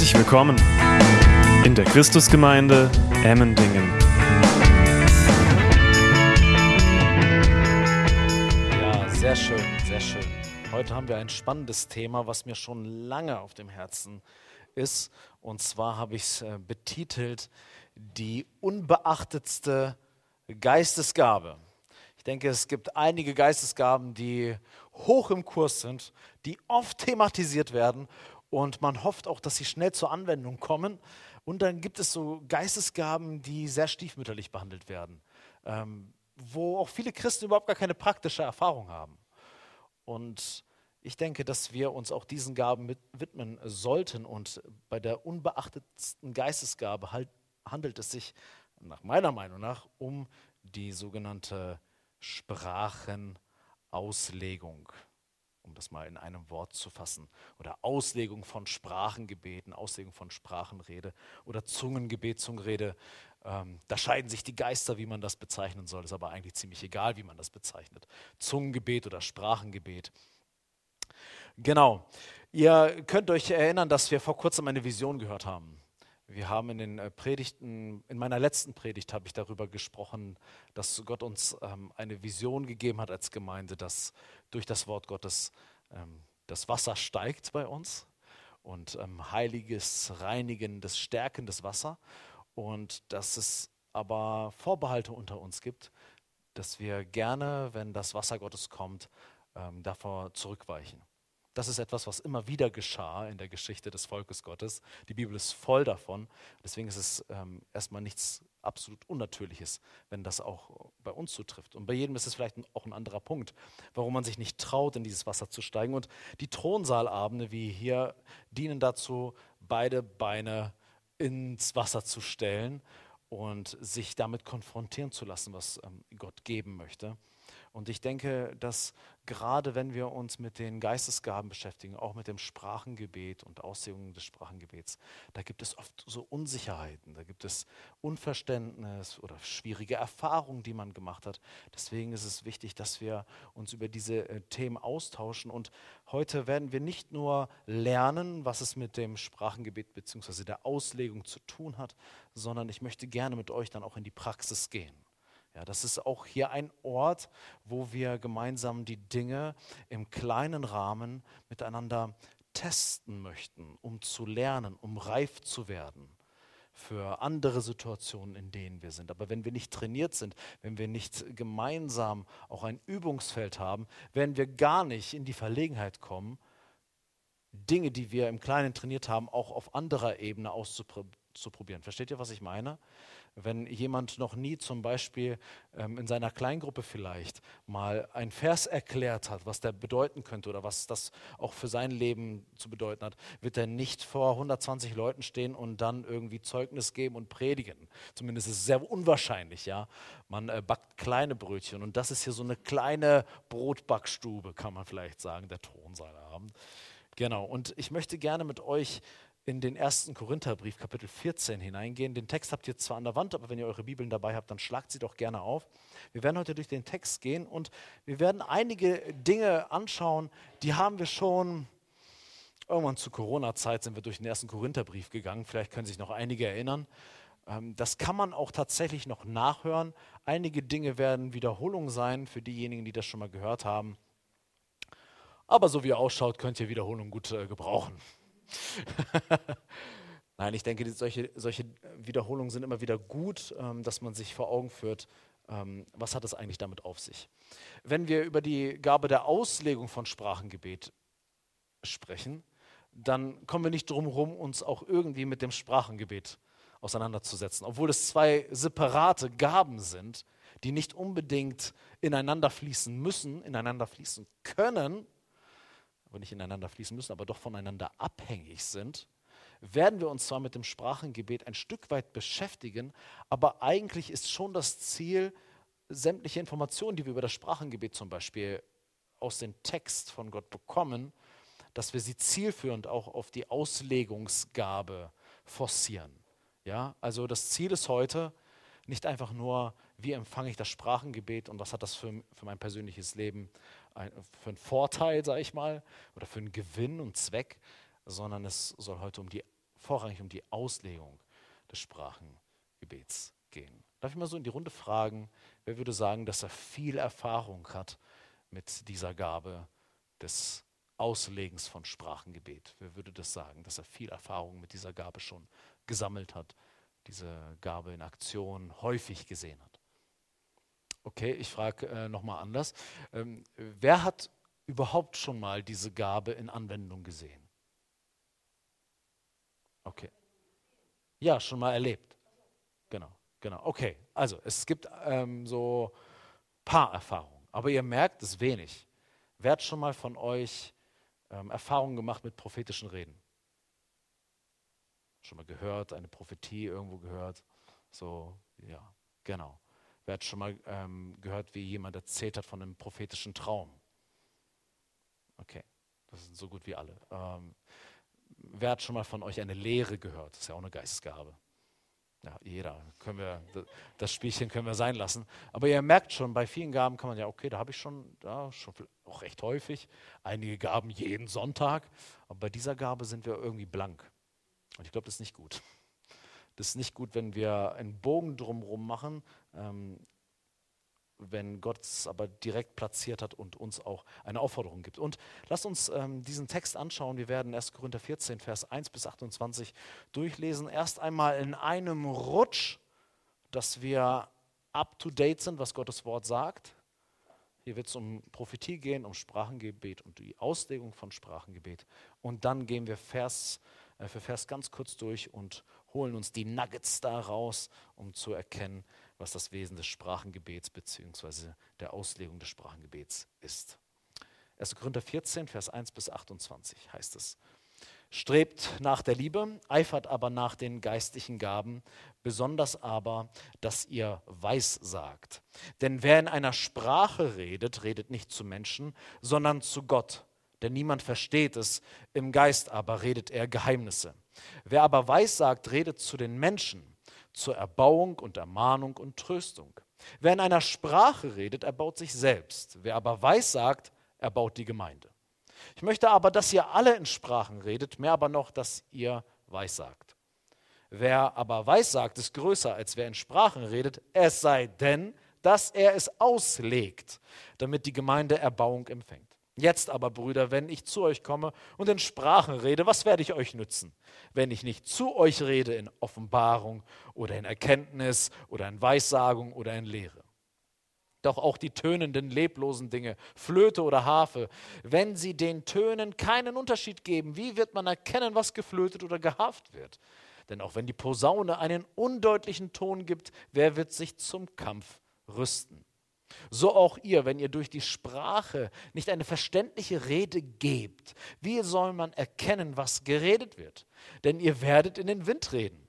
Herzlich willkommen in der Christusgemeinde Emmendingen. Ja, sehr schön, sehr schön. Heute haben wir ein spannendes Thema, was mir schon lange auf dem Herzen ist. Und zwar habe ich es äh, betitelt, die unbeachtetste Geistesgabe. Ich denke, es gibt einige Geistesgaben, die hoch im Kurs sind, die oft thematisiert werden und man hofft auch, dass sie schnell zur Anwendung kommen. Und dann gibt es so Geistesgaben, die sehr stiefmütterlich behandelt werden, ähm, wo auch viele Christen überhaupt gar keine praktische Erfahrung haben. Und ich denke, dass wir uns auch diesen Gaben widmen sollten. Und bei der unbeachtetsten Geistesgabe halt, handelt es sich nach meiner Meinung nach um die sogenannte Sprachenauslegung um das mal in einem Wort zu fassen, oder Auslegung von Sprachengebeten, Auslegung von Sprachenrede oder Zungengebet, Zungenrede. Ähm, da scheiden sich die Geister, wie man das bezeichnen soll. Ist aber eigentlich ziemlich egal, wie man das bezeichnet. Zungengebet oder Sprachengebet. Genau. Ihr könnt euch erinnern, dass wir vor kurzem eine Vision gehört haben. Wir haben in den äh, Predigten, in meiner letzten Predigt habe ich darüber gesprochen, dass Gott uns ähm, eine Vision gegeben hat als Gemeinde, dass durch das Wort Gottes ähm, das Wasser steigt bei uns und ähm, heiliges, reinigendes, stärkendes Wasser und dass es aber Vorbehalte unter uns gibt, dass wir gerne, wenn das Wasser Gottes kommt, ähm, davor zurückweichen. Das ist etwas, was immer wieder geschah in der Geschichte des Volkes Gottes. Die Bibel ist voll davon. Deswegen ist es ähm, erstmal nichts absolut Unnatürliches, wenn das auch bei uns zutrifft. Und bei jedem ist es vielleicht auch ein anderer Punkt, warum man sich nicht traut, in dieses Wasser zu steigen. Und die Thronsaalabende wie hier dienen dazu, beide Beine ins Wasser zu stellen und sich damit konfrontieren zu lassen, was ähm, Gott geben möchte. Und ich denke, dass gerade wenn wir uns mit den Geistesgaben beschäftigen, auch mit dem Sprachengebet und Auslegungen des Sprachengebets, da gibt es oft so Unsicherheiten, da gibt es Unverständnis oder schwierige Erfahrungen, die man gemacht hat. Deswegen ist es wichtig, dass wir uns über diese äh, Themen austauschen. Und heute werden wir nicht nur lernen, was es mit dem Sprachengebet bzw. der Auslegung zu tun hat, sondern ich möchte gerne mit euch dann auch in die Praxis gehen. Ja, das ist auch hier ein Ort, wo wir gemeinsam die Dinge im kleinen Rahmen miteinander testen möchten, um zu lernen, um reif zu werden für andere Situationen, in denen wir sind. Aber wenn wir nicht trainiert sind, wenn wir nicht gemeinsam auch ein Übungsfeld haben, werden wir gar nicht in die Verlegenheit kommen, Dinge, die wir im Kleinen trainiert haben, auch auf anderer Ebene auszuprobieren. Versteht ihr, was ich meine? Wenn jemand noch nie zum Beispiel ähm, in seiner Kleingruppe vielleicht mal ein Vers erklärt hat, was der bedeuten könnte oder was das auch für sein Leben zu bedeuten hat, wird er nicht vor 120 Leuten stehen und dann irgendwie Zeugnis geben und predigen. Zumindest ist es sehr unwahrscheinlich, ja. Man äh, backt kleine Brötchen und das ist hier so eine kleine Brotbackstube, kann man vielleicht sagen, der Thronsaal Genau, und ich möchte gerne mit euch in den ersten Korintherbrief, Kapitel 14 hineingehen. Den Text habt ihr zwar an der Wand, aber wenn ihr eure Bibeln dabei habt, dann schlagt sie doch gerne auf. Wir werden heute durch den Text gehen und wir werden einige Dinge anschauen, die haben wir schon irgendwann zu Corona-Zeit sind wir durch den ersten Korintherbrief gegangen. Vielleicht können sich noch einige erinnern. Ähm, das kann man auch tatsächlich noch nachhören. Einige Dinge werden Wiederholung sein für diejenigen, die das schon mal gehört haben. Aber so wie ihr ausschaut, könnt ihr Wiederholung gut äh, gebrauchen. Nein, ich denke, solche, solche Wiederholungen sind immer wieder gut, ähm, dass man sich vor Augen führt, ähm, was hat es eigentlich damit auf sich. Wenn wir über die Gabe der Auslegung von Sprachengebet sprechen, dann kommen wir nicht drum herum, uns auch irgendwie mit dem Sprachengebet auseinanderzusetzen, obwohl es zwei separate Gaben sind, die nicht unbedingt ineinander fließen müssen, ineinander fließen können, aber nicht ineinander fließen müssen, aber doch voneinander abhängig sind, werden wir uns zwar mit dem Sprachengebet ein Stück weit beschäftigen, aber eigentlich ist schon das Ziel, sämtliche Informationen, die wir über das Sprachengebet zum Beispiel aus dem Text von Gott bekommen, dass wir sie zielführend auch auf die Auslegungsgabe forcieren. Ja, also das Ziel ist heute nicht einfach nur, wie empfange ich das Sprachengebet und was hat das für, für mein persönliches Leben ein, für einen Vorteil, sage ich mal, oder für einen Gewinn und Zweck, sondern es soll heute um die vorrangig um die Auslegung des Sprachengebets gehen. Darf ich mal so in die Runde fragen, wer würde sagen, dass er viel Erfahrung hat mit dieser Gabe des Auslegens von Sprachengebet? Wer würde das sagen, dass er viel Erfahrung mit dieser Gabe schon gesammelt hat, diese Gabe in Aktion häufig gesehen hat? Okay, ich frage äh, nochmal anders. Ähm, wer hat überhaupt schon mal diese Gabe in Anwendung gesehen? Okay. Ja, schon mal erlebt. Genau, genau. Okay, also es gibt ähm, so paar Erfahrungen, aber ihr merkt es wenig. Wer hat schon mal von euch ähm, Erfahrungen gemacht mit prophetischen Reden? Schon mal gehört, eine Prophetie irgendwo gehört? So, ja, genau. Wer hat schon mal ähm, gehört, wie jemand erzählt hat von einem prophetischen Traum? Okay, das sind so gut wie alle. Ähm, wer hat schon mal von euch eine Lehre gehört? Das ist ja auch eine Geistesgabe. Ja, jeder. Können wir, das Spielchen können wir sein lassen. Aber ihr merkt schon, bei vielen Gaben kann man ja, okay, da habe ich schon, ja, schon auch recht häufig. Einige Gaben jeden Sonntag. Aber bei dieser Gabe sind wir irgendwie blank. Und ich glaube, das ist nicht gut. Das ist nicht gut, wenn wir einen Bogen drumherum machen. Ähm, wenn Gott es aber direkt platziert hat und uns auch eine Aufforderung gibt. Und lasst uns ähm, diesen Text anschauen. Wir werden 1. Korinther 14, Vers 1 bis 28 durchlesen. Erst einmal in einem Rutsch, dass wir up-to-date sind, was Gottes Wort sagt. Hier wird es um Prophetie gehen, um Sprachengebet und die Auslegung von Sprachengebet. Und dann gehen wir Vers äh, für Vers ganz kurz durch und holen uns die Nuggets da raus, um zu erkennen, was das Wesen des Sprachengebets bzw. der Auslegung des Sprachengebets ist. 1. Korinther 14, Vers 1 bis 28 heißt es. Strebt nach der Liebe, eifert aber nach den geistlichen Gaben, besonders aber, dass ihr weissagt. Denn wer in einer Sprache redet, redet nicht zu Menschen, sondern zu Gott. Denn niemand versteht es, im Geist aber redet er Geheimnisse. Wer aber weissagt, redet zu den Menschen, zur Erbauung und Ermahnung und Tröstung. Wer in einer Sprache redet, erbaut sich selbst. Wer aber weissagt, erbaut die Gemeinde. Ich möchte aber, dass ihr alle in Sprachen redet, mehr aber noch, dass ihr weissagt. Wer aber weissagt, ist größer, als wer in Sprachen redet, es sei denn, dass er es auslegt, damit die Gemeinde Erbauung empfängt. Jetzt aber, Brüder, wenn ich zu euch komme und in Sprachen rede, was werde ich euch nützen? Wenn ich nicht zu euch rede in Offenbarung oder in Erkenntnis oder in Weissagung oder in Lehre. Doch auch die tönenden, leblosen Dinge, Flöte oder Harfe, wenn sie den Tönen keinen Unterschied geben, wie wird man erkennen, was geflötet oder gehaft wird? Denn auch wenn die Posaune einen undeutlichen Ton gibt, wer wird sich zum Kampf rüsten? So auch ihr, wenn ihr durch die Sprache nicht eine verständliche Rede gebt, wie soll man erkennen, was geredet wird? Denn ihr werdet in den Wind reden.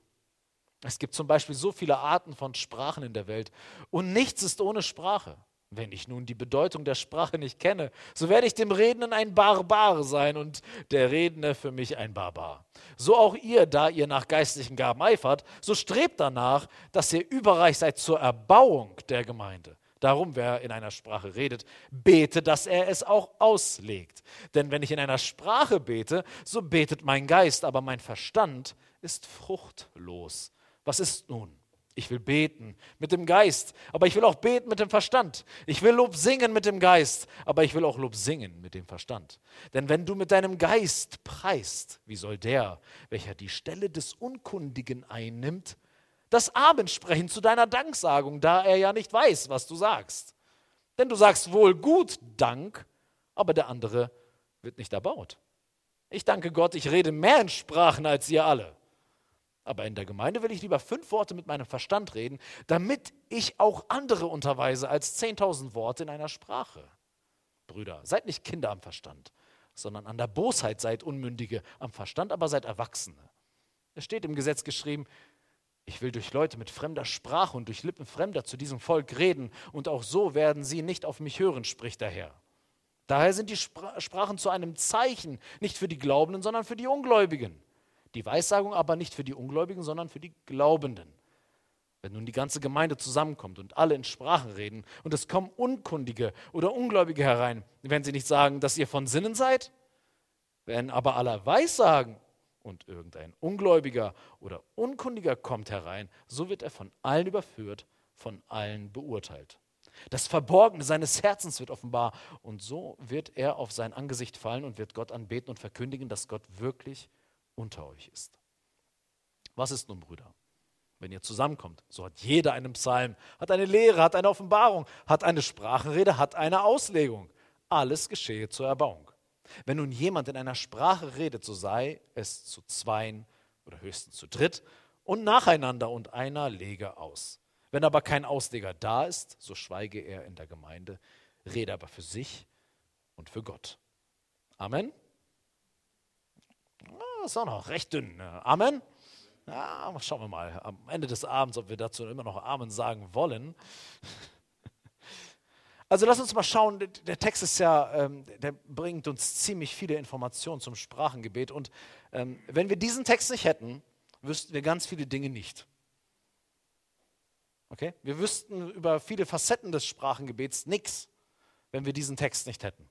Es gibt zum Beispiel so viele Arten von Sprachen in der Welt und nichts ist ohne Sprache. Wenn ich nun die Bedeutung der Sprache nicht kenne, so werde ich dem Redenden ein Barbar sein und der Redende für mich ein Barbar. So auch ihr, da ihr nach geistlichen Gaben eifert, so strebt danach, dass ihr überreich seid zur Erbauung der Gemeinde. Darum, wer in einer Sprache redet, bete, dass er es auch auslegt. Denn wenn ich in einer Sprache bete, so betet mein Geist, aber mein Verstand ist fruchtlos. Was ist nun? Ich will beten mit dem Geist, aber ich will auch beten mit dem Verstand. Ich will Lob singen mit dem Geist, aber ich will auch Lob singen mit dem Verstand. Denn wenn du mit deinem Geist preist, wie soll der, welcher die Stelle des Unkundigen einnimmt, das Amen sprechen zu deiner Danksagung, da er ja nicht weiß, was du sagst. Denn du sagst wohl gut Dank, aber der andere wird nicht erbaut. Ich danke Gott, ich rede mehr in Sprachen als ihr alle. Aber in der Gemeinde will ich lieber fünf Worte mit meinem Verstand reden, damit ich auch andere unterweise als zehntausend Worte in einer Sprache. Brüder, seid nicht Kinder am Verstand, sondern an der Bosheit seid Unmündige, am Verstand aber seid Erwachsene. Es steht im Gesetz geschrieben, ich will durch Leute mit fremder Sprache und durch Lippen Fremder zu diesem Volk reden, und auch so werden sie nicht auf mich hören, spricht der Herr. Daher sind die Sprachen zu einem Zeichen, nicht für die Glaubenden, sondern für die Ungläubigen. Die Weissagung aber nicht für die Ungläubigen, sondern für die Glaubenden. Wenn nun die ganze Gemeinde zusammenkommt und alle in Sprachen reden und es kommen Unkundige oder Ungläubige herein, werden sie nicht sagen, dass ihr von Sinnen seid? Wenn aber alle Weissagen, und irgendein Ungläubiger oder Unkundiger kommt herein, so wird er von allen überführt, von allen beurteilt. Das Verborgene seines Herzens wird offenbar und so wird er auf sein Angesicht fallen und wird Gott anbeten und verkündigen, dass Gott wirklich unter euch ist. Was ist nun, Brüder? Wenn ihr zusammenkommt, so hat jeder einen Psalm, hat eine Lehre, hat eine Offenbarung, hat eine Sprachenrede, hat eine Auslegung. Alles geschehe zur Erbauung. Wenn nun jemand in einer Sprache redet, so sei es zu zweien oder höchstens zu dritt und nacheinander und einer lege aus. Wenn aber kein Ausleger da ist, so schweige er in der Gemeinde, rede aber für sich und für Gott. Amen. Das ah, ist auch noch recht dünn. Ne? Amen. Ja, schauen wir mal am Ende des Abends, ob wir dazu immer noch Amen sagen wollen. Also lass uns mal schauen, der Text ist ja, ähm, der bringt uns ziemlich viele Informationen zum Sprachengebet. Und ähm, wenn wir diesen Text nicht hätten, wüssten wir ganz viele Dinge nicht. Okay? Wir wüssten über viele Facetten des Sprachengebets nichts, wenn wir diesen Text nicht hätten.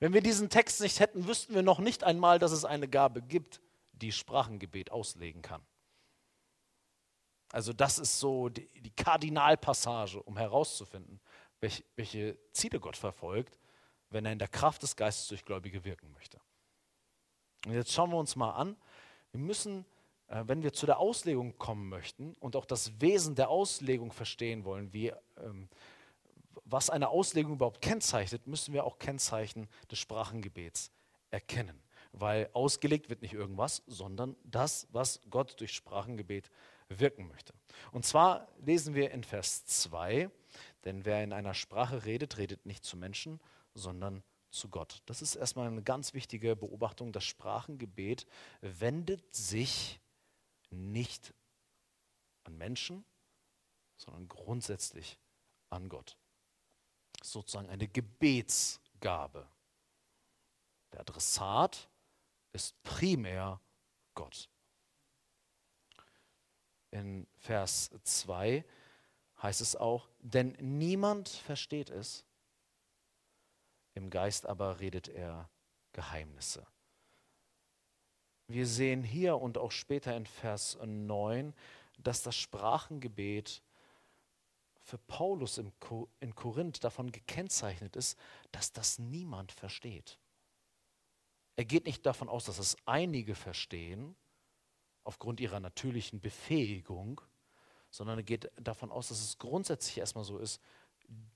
Wenn wir diesen Text nicht hätten, wüssten wir noch nicht einmal, dass es eine Gabe gibt, die Sprachengebet auslegen kann. Also das ist so die, die Kardinalpassage, um herauszufinden, welche, welche Ziele Gott verfolgt, wenn er in der Kraft des Geistes durch Gläubige wirken möchte. Und jetzt schauen wir uns mal an, wir müssen, äh, wenn wir zu der Auslegung kommen möchten und auch das Wesen der Auslegung verstehen wollen, wie, ähm, was eine Auslegung überhaupt kennzeichnet, müssen wir auch Kennzeichen des Sprachengebets erkennen. Weil ausgelegt wird nicht irgendwas, sondern das, was Gott durch Sprachengebet wirken möchte. Und zwar lesen wir in Vers 2, denn wer in einer Sprache redet, redet nicht zu Menschen, sondern zu Gott. Das ist erstmal eine ganz wichtige Beobachtung. Das Sprachengebet wendet sich nicht an Menschen, sondern grundsätzlich an Gott. Sozusagen eine Gebetsgabe. Der Adressat ist primär Gott in Vers 2 heißt es auch, denn niemand versteht es, im Geist aber redet er Geheimnisse. Wir sehen hier und auch später in Vers 9, dass das Sprachengebet für Paulus in Korinth davon gekennzeichnet ist, dass das niemand versteht. Er geht nicht davon aus, dass es einige verstehen, aufgrund ihrer natürlichen Befähigung, sondern er geht davon aus, dass es grundsätzlich erstmal so ist,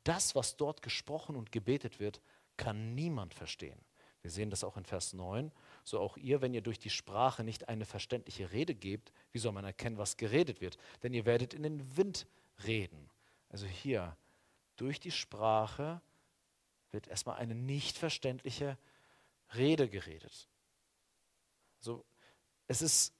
das, was dort gesprochen und gebetet wird, kann niemand verstehen. Wir sehen das auch in Vers 9. So auch ihr, wenn ihr durch die Sprache nicht eine verständliche Rede gebt, wie soll man erkennen, was geredet wird? Denn ihr werdet in den Wind reden. Also hier, durch die Sprache wird erstmal eine nicht verständliche Rede geredet. So, es ist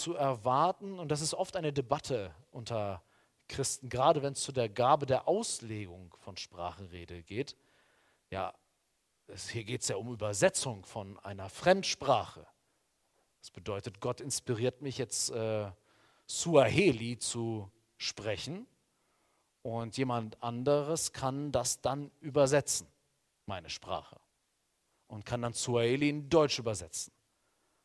zu erwarten, und das ist oft eine Debatte unter Christen, gerade wenn es zu der Gabe der Auslegung von Sprachenrede geht. Ja, es, hier geht es ja um Übersetzung von einer Fremdsprache. Das bedeutet, Gott inspiriert mich jetzt äh, Suaheli zu sprechen und jemand anderes kann das dann übersetzen, meine Sprache, und kann dann Suaheli in Deutsch übersetzen.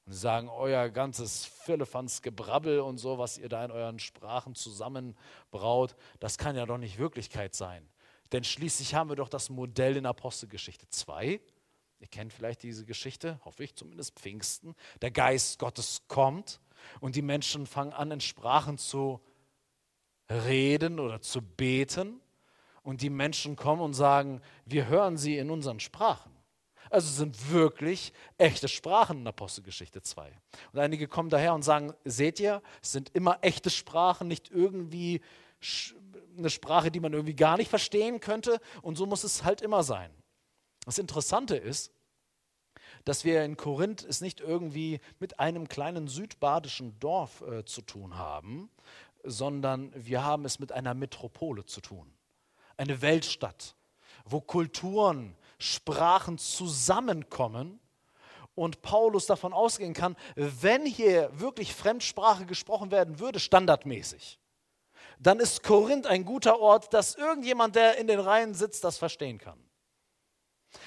Und sagen, euer ganzes Firlefanz Gebrabbel und so, was ihr da in euren Sprachen zusammenbraut, das kann ja doch nicht Wirklichkeit sein. Denn schließlich haben wir doch das Modell in Apostelgeschichte 2. Ihr kennt vielleicht diese Geschichte, hoffe ich zumindest, Pfingsten. Der Geist Gottes kommt und die Menschen fangen an, in Sprachen zu reden oder zu beten. Und die Menschen kommen und sagen, wir hören sie in unseren Sprachen. Also sind wirklich echte Sprachen in Apostelgeschichte 2. Und einige kommen daher und sagen, seht ihr, es sind immer echte Sprachen, nicht irgendwie eine Sprache, die man irgendwie gar nicht verstehen könnte. Und so muss es halt immer sein. Das Interessante ist, dass wir in Korinth es nicht irgendwie mit einem kleinen südbadischen Dorf äh, zu tun haben, sondern wir haben es mit einer Metropole zu tun. Eine Weltstadt, wo Kulturen, Sprachen zusammenkommen und Paulus davon ausgehen kann, wenn hier wirklich Fremdsprache gesprochen werden würde, standardmäßig, dann ist Korinth ein guter Ort, dass irgendjemand, der in den Reihen sitzt, das verstehen kann.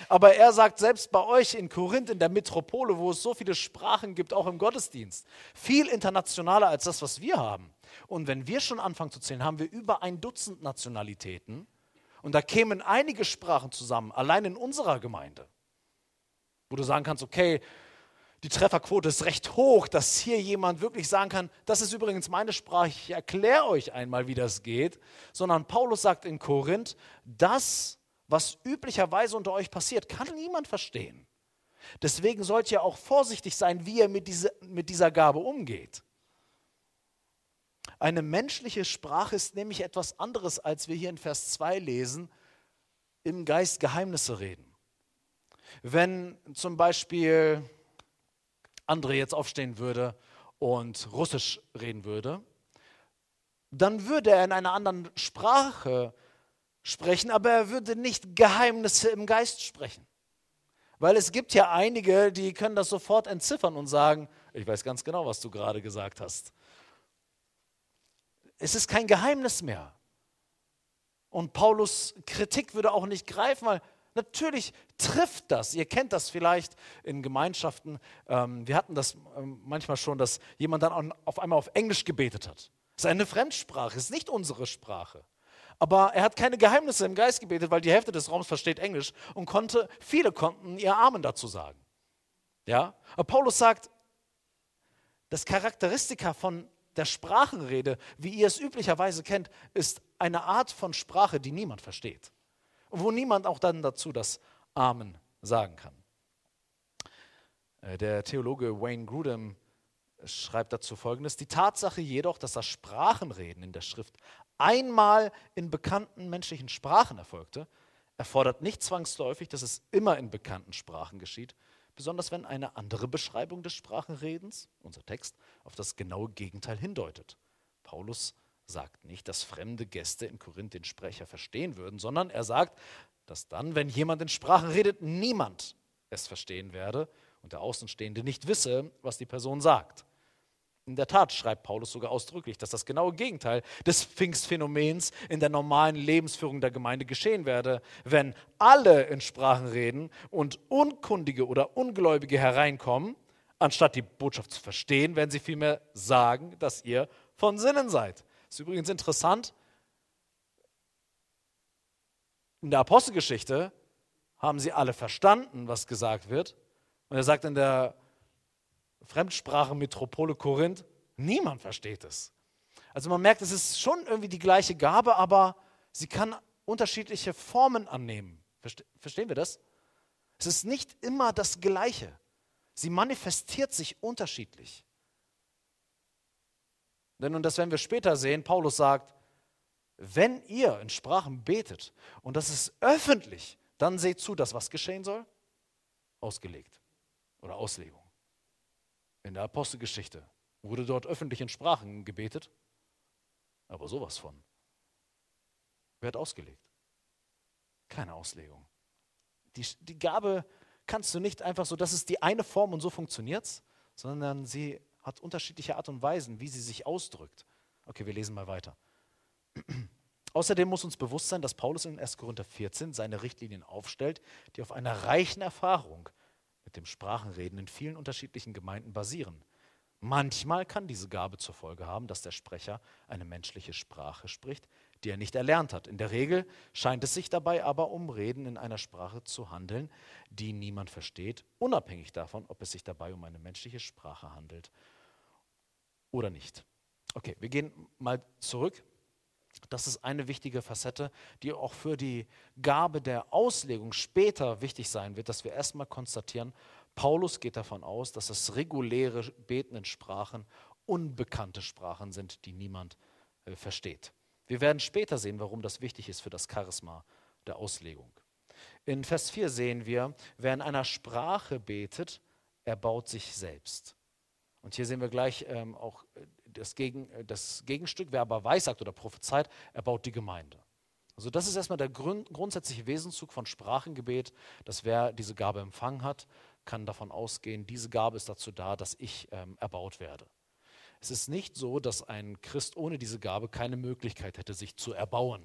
Aber er sagt selbst bei euch in Korinth, in der Metropole, wo es so viele Sprachen gibt, auch im Gottesdienst, viel internationaler als das, was wir haben. Und wenn wir schon anfangen zu zählen, haben wir über ein Dutzend Nationalitäten. Und da kämen einige Sprachen zusammen, allein in unserer Gemeinde, wo du sagen kannst, okay, die Trefferquote ist recht hoch, dass hier jemand wirklich sagen kann, das ist übrigens meine Sprache, ich erkläre euch einmal, wie das geht. Sondern Paulus sagt in Korinth, das was üblicherweise unter euch passiert, kann niemand verstehen. Deswegen sollt ihr auch vorsichtig sein, wie ihr mit, diese, mit dieser Gabe umgeht. Eine menschliche Sprache ist nämlich etwas anderes, als wir hier in Vers 2 lesen, im Geist Geheimnisse reden. Wenn zum Beispiel André jetzt aufstehen würde und Russisch reden würde, dann würde er in einer anderen Sprache sprechen, aber er würde nicht Geheimnisse im Geist sprechen. Weil es gibt ja einige, die können das sofort entziffern und sagen, ich weiß ganz genau, was du gerade gesagt hast. Es ist kein Geheimnis mehr. Und Paulus Kritik würde auch nicht greifen, weil natürlich trifft das. Ihr kennt das vielleicht in Gemeinschaften. Ähm, wir hatten das ähm, manchmal schon, dass jemand dann auf einmal auf Englisch gebetet hat. Das ist eine Fremdsprache, ist nicht unsere Sprache aber er hat keine Geheimnisse im Geist gebetet, weil die Hälfte des Raums versteht Englisch und konnte, viele konnten ihr Amen dazu sagen. Ja? Aber Paulus sagt, das Charakteristika von der Sprachenrede, wie ihr es üblicherweise kennt, ist eine Art von Sprache, die niemand versteht. Und wo niemand auch dann dazu das Amen sagen kann. Äh, der Theologe Wayne Grudem schreibt dazu folgendes: Die Tatsache jedoch, dass das Sprachenreden in der Schrift einmal in bekannten menschlichen Sprachen erfolgte, erfordert nicht zwangsläufig, dass es immer in bekannten Sprachen geschieht, besonders wenn eine andere Beschreibung des Sprachenredens, unser Text, auf das genaue Gegenteil hindeutet. Paulus sagt nicht, dass fremde Gäste in Korinth den Sprecher verstehen würden, sondern er sagt, dass dann, wenn jemand in Sprachen redet, niemand es verstehen werde und der Außenstehende nicht wisse, was die Person sagt. In der Tat schreibt Paulus sogar ausdrücklich, dass das genaue Gegenteil des Pfingstphänomens in der normalen Lebensführung der Gemeinde geschehen werde, wenn alle in Sprachen reden und Unkundige oder Ungläubige hereinkommen, anstatt die Botschaft zu verstehen, werden sie vielmehr sagen, dass ihr von Sinnen seid. Das ist übrigens interessant. In der Apostelgeschichte haben sie alle verstanden, was gesagt wird. Und er sagt in der Fremdsprachenmetropole Korinth, niemand versteht es. Also man merkt, es ist schon irgendwie die gleiche Gabe, aber sie kann unterschiedliche Formen annehmen. Verstehen wir das? Es ist nicht immer das Gleiche. Sie manifestiert sich unterschiedlich. Denn, und das werden wir später sehen, Paulus sagt, wenn ihr in Sprachen betet und das ist öffentlich, dann seht zu, dass was geschehen soll? Ausgelegt oder Auslegung in der Apostelgeschichte. Wurde dort öffentlich in Sprachen gebetet? Aber sowas von. Wer hat ausgelegt? Keine Auslegung. Die, die Gabe kannst du nicht einfach so, das ist die eine Form und so funktioniert es, sondern sie hat unterschiedliche Art und Weisen, wie sie sich ausdrückt. Okay, wir lesen mal weiter. Außerdem muss uns bewusst sein, dass Paulus in 1. Korinther 14 seine Richtlinien aufstellt, die auf einer reichen Erfahrung mit dem Sprachenreden in vielen unterschiedlichen Gemeinden basieren. Manchmal kann diese Gabe zur Folge haben, dass der Sprecher eine menschliche Sprache spricht, die er nicht erlernt hat. In der Regel scheint es sich dabei aber um Reden in einer Sprache zu handeln, die niemand versteht, unabhängig davon, ob es sich dabei um eine menschliche Sprache handelt oder nicht. Okay, wir gehen mal zurück das ist eine wichtige Facette, die auch für die Gabe der Auslegung später wichtig sein wird, dass wir erstmal konstatieren, Paulus geht davon aus, dass das reguläre Beten in Sprachen unbekannte Sprachen sind, die niemand äh, versteht. Wir werden später sehen, warum das wichtig ist für das Charisma der Auslegung. In Vers 4 sehen wir, wer in einer Sprache betet, erbaut sich selbst. Und hier sehen wir gleich ähm, auch äh, das, Gegen, äh, das Gegenstück, wer aber weissagt oder prophezeit, er baut die Gemeinde. Also das ist erstmal der Grund, grundsätzliche Wesenszug von Sprachengebet, dass wer diese Gabe empfangen hat, kann davon ausgehen, diese Gabe ist dazu da, dass ich ähm, erbaut werde. Es ist nicht so, dass ein Christ ohne diese Gabe keine Möglichkeit hätte, sich zu erbauen.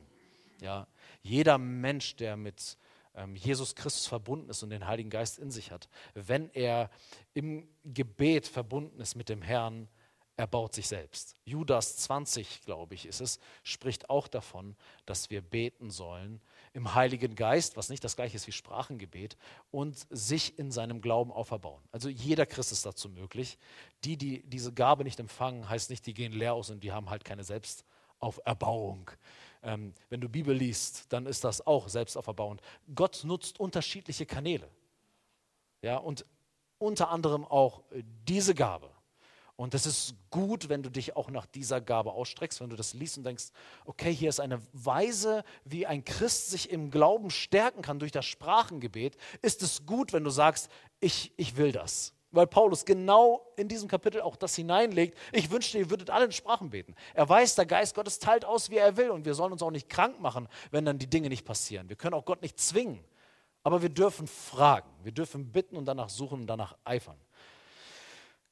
Ja, jeder Mensch, der mit ähm, Jesus Christus verbunden ist und den Heiligen Geist in sich hat, wenn er im Gebet verbunden ist mit dem Herrn, er baut sich selbst. Judas 20, glaube ich, ist es, spricht auch davon, dass wir beten sollen im Heiligen Geist, was nicht das gleiche ist wie Sprachengebet, und sich in seinem Glauben auferbauen. Also jeder Christ ist dazu möglich. Die, die diese Gabe nicht empfangen, heißt nicht, die gehen leer aus und die haben halt keine Selbstauferbauung. Ähm, wenn du Bibel liest, dann ist das auch selbstauferbauend. Gott nutzt unterschiedliche Kanäle. Ja, und unter anderem auch diese Gabe. Und es ist gut, wenn du dich auch nach dieser Gabe ausstreckst, wenn du das liest und denkst, okay, hier ist eine Weise, wie ein Christ sich im Glauben stärken kann durch das Sprachengebet. Ist es gut, wenn du sagst, ich, ich will das. Weil Paulus genau in diesem Kapitel auch das hineinlegt. Ich wünschte, ihr würdet alle in Sprachen beten. Er weiß, der Geist Gottes teilt aus, wie er will. Und wir sollen uns auch nicht krank machen, wenn dann die Dinge nicht passieren. Wir können auch Gott nicht zwingen. Aber wir dürfen fragen. Wir dürfen bitten und danach suchen und danach eifern.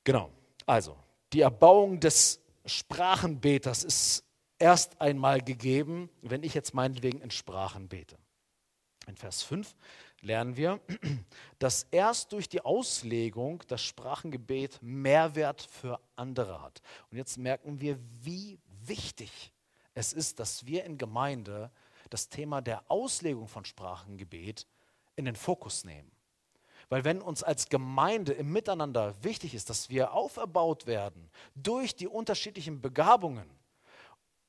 Genau. Also, die Erbauung des Sprachenbeters ist erst einmal gegeben, wenn ich jetzt meinetwegen in Sprachen bete. In Vers 5 lernen wir, dass erst durch die Auslegung das Sprachengebet Mehrwert für andere hat. Und jetzt merken wir, wie wichtig es ist, dass wir in Gemeinde das Thema der Auslegung von Sprachengebet in den Fokus nehmen. Weil wenn uns als Gemeinde im Miteinander wichtig ist, dass wir auferbaut werden durch die unterschiedlichen Begabungen,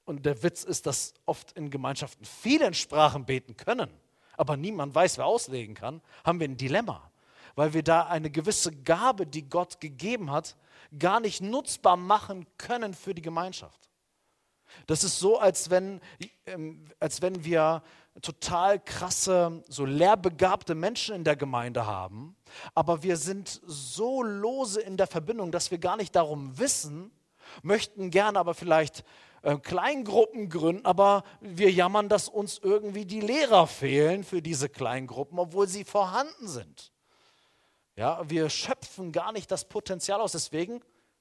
und der Witz ist, dass oft in Gemeinschaften viele in Sprachen beten können, aber niemand weiß, wer auslegen kann, haben wir ein Dilemma, weil wir da eine gewisse Gabe, die Gott gegeben hat, gar nicht nutzbar machen können für die Gemeinschaft. Das ist so, als wenn, ähm, als wenn wir total krasse, so lehrbegabte Menschen in der Gemeinde haben, aber wir sind so lose in der Verbindung, dass wir gar nicht darum wissen, möchten gerne aber vielleicht äh, Kleingruppen gründen, aber wir jammern, dass uns irgendwie die Lehrer fehlen für diese Kleingruppen, obwohl sie vorhanden sind. Ja, wir schöpfen gar nicht das Potenzial aus, deswegen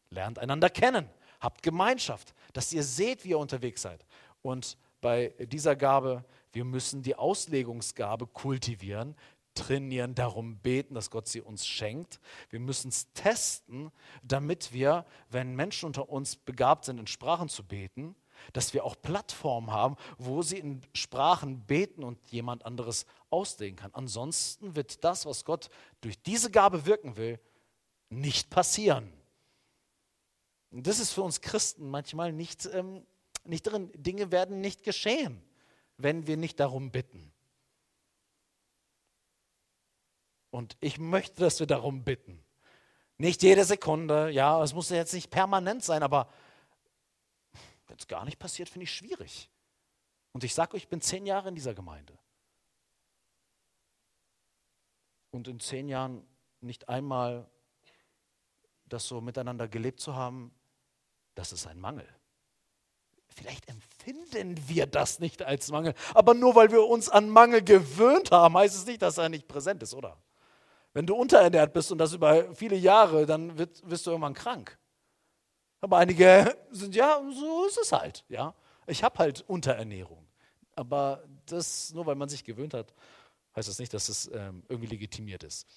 lernt einander kennen, habt Gemeinschaft, dass ihr seht, wie ihr unterwegs seid. Und bei dieser Gabe wir müssen die Auslegungsgabe kultivieren, trainieren, darum beten, dass Gott sie uns schenkt. Wir müssen es testen, damit wir, wenn Menschen unter uns begabt sind, in Sprachen zu beten, dass wir auch Plattformen haben, wo sie in Sprachen beten und jemand anderes auslegen kann. Ansonsten wird das, was Gott durch diese Gabe wirken will, nicht passieren. Das ist für uns Christen manchmal nicht, ähm, nicht drin. Dinge werden nicht geschehen wenn wir nicht darum bitten. Und ich möchte, dass wir darum bitten. Nicht jede Sekunde, ja, es muss jetzt nicht permanent sein, aber wenn es gar nicht passiert, finde ich schwierig. Und ich sage euch, ich bin zehn Jahre in dieser Gemeinde. Und in zehn Jahren nicht einmal das so miteinander gelebt zu haben, das ist ein Mangel. Vielleicht empfinden wir das nicht als Mangel, aber nur weil wir uns an Mangel gewöhnt haben, heißt es nicht, dass er nicht präsent ist, oder? Wenn du unterernährt bist und das über viele Jahre, dann wird, wirst du irgendwann krank. Aber einige sind, ja, so ist es halt, ja. Ich habe halt Unterernährung. Aber das, nur weil man sich gewöhnt hat, heißt das nicht, dass es ähm, irgendwie legitimiert ist.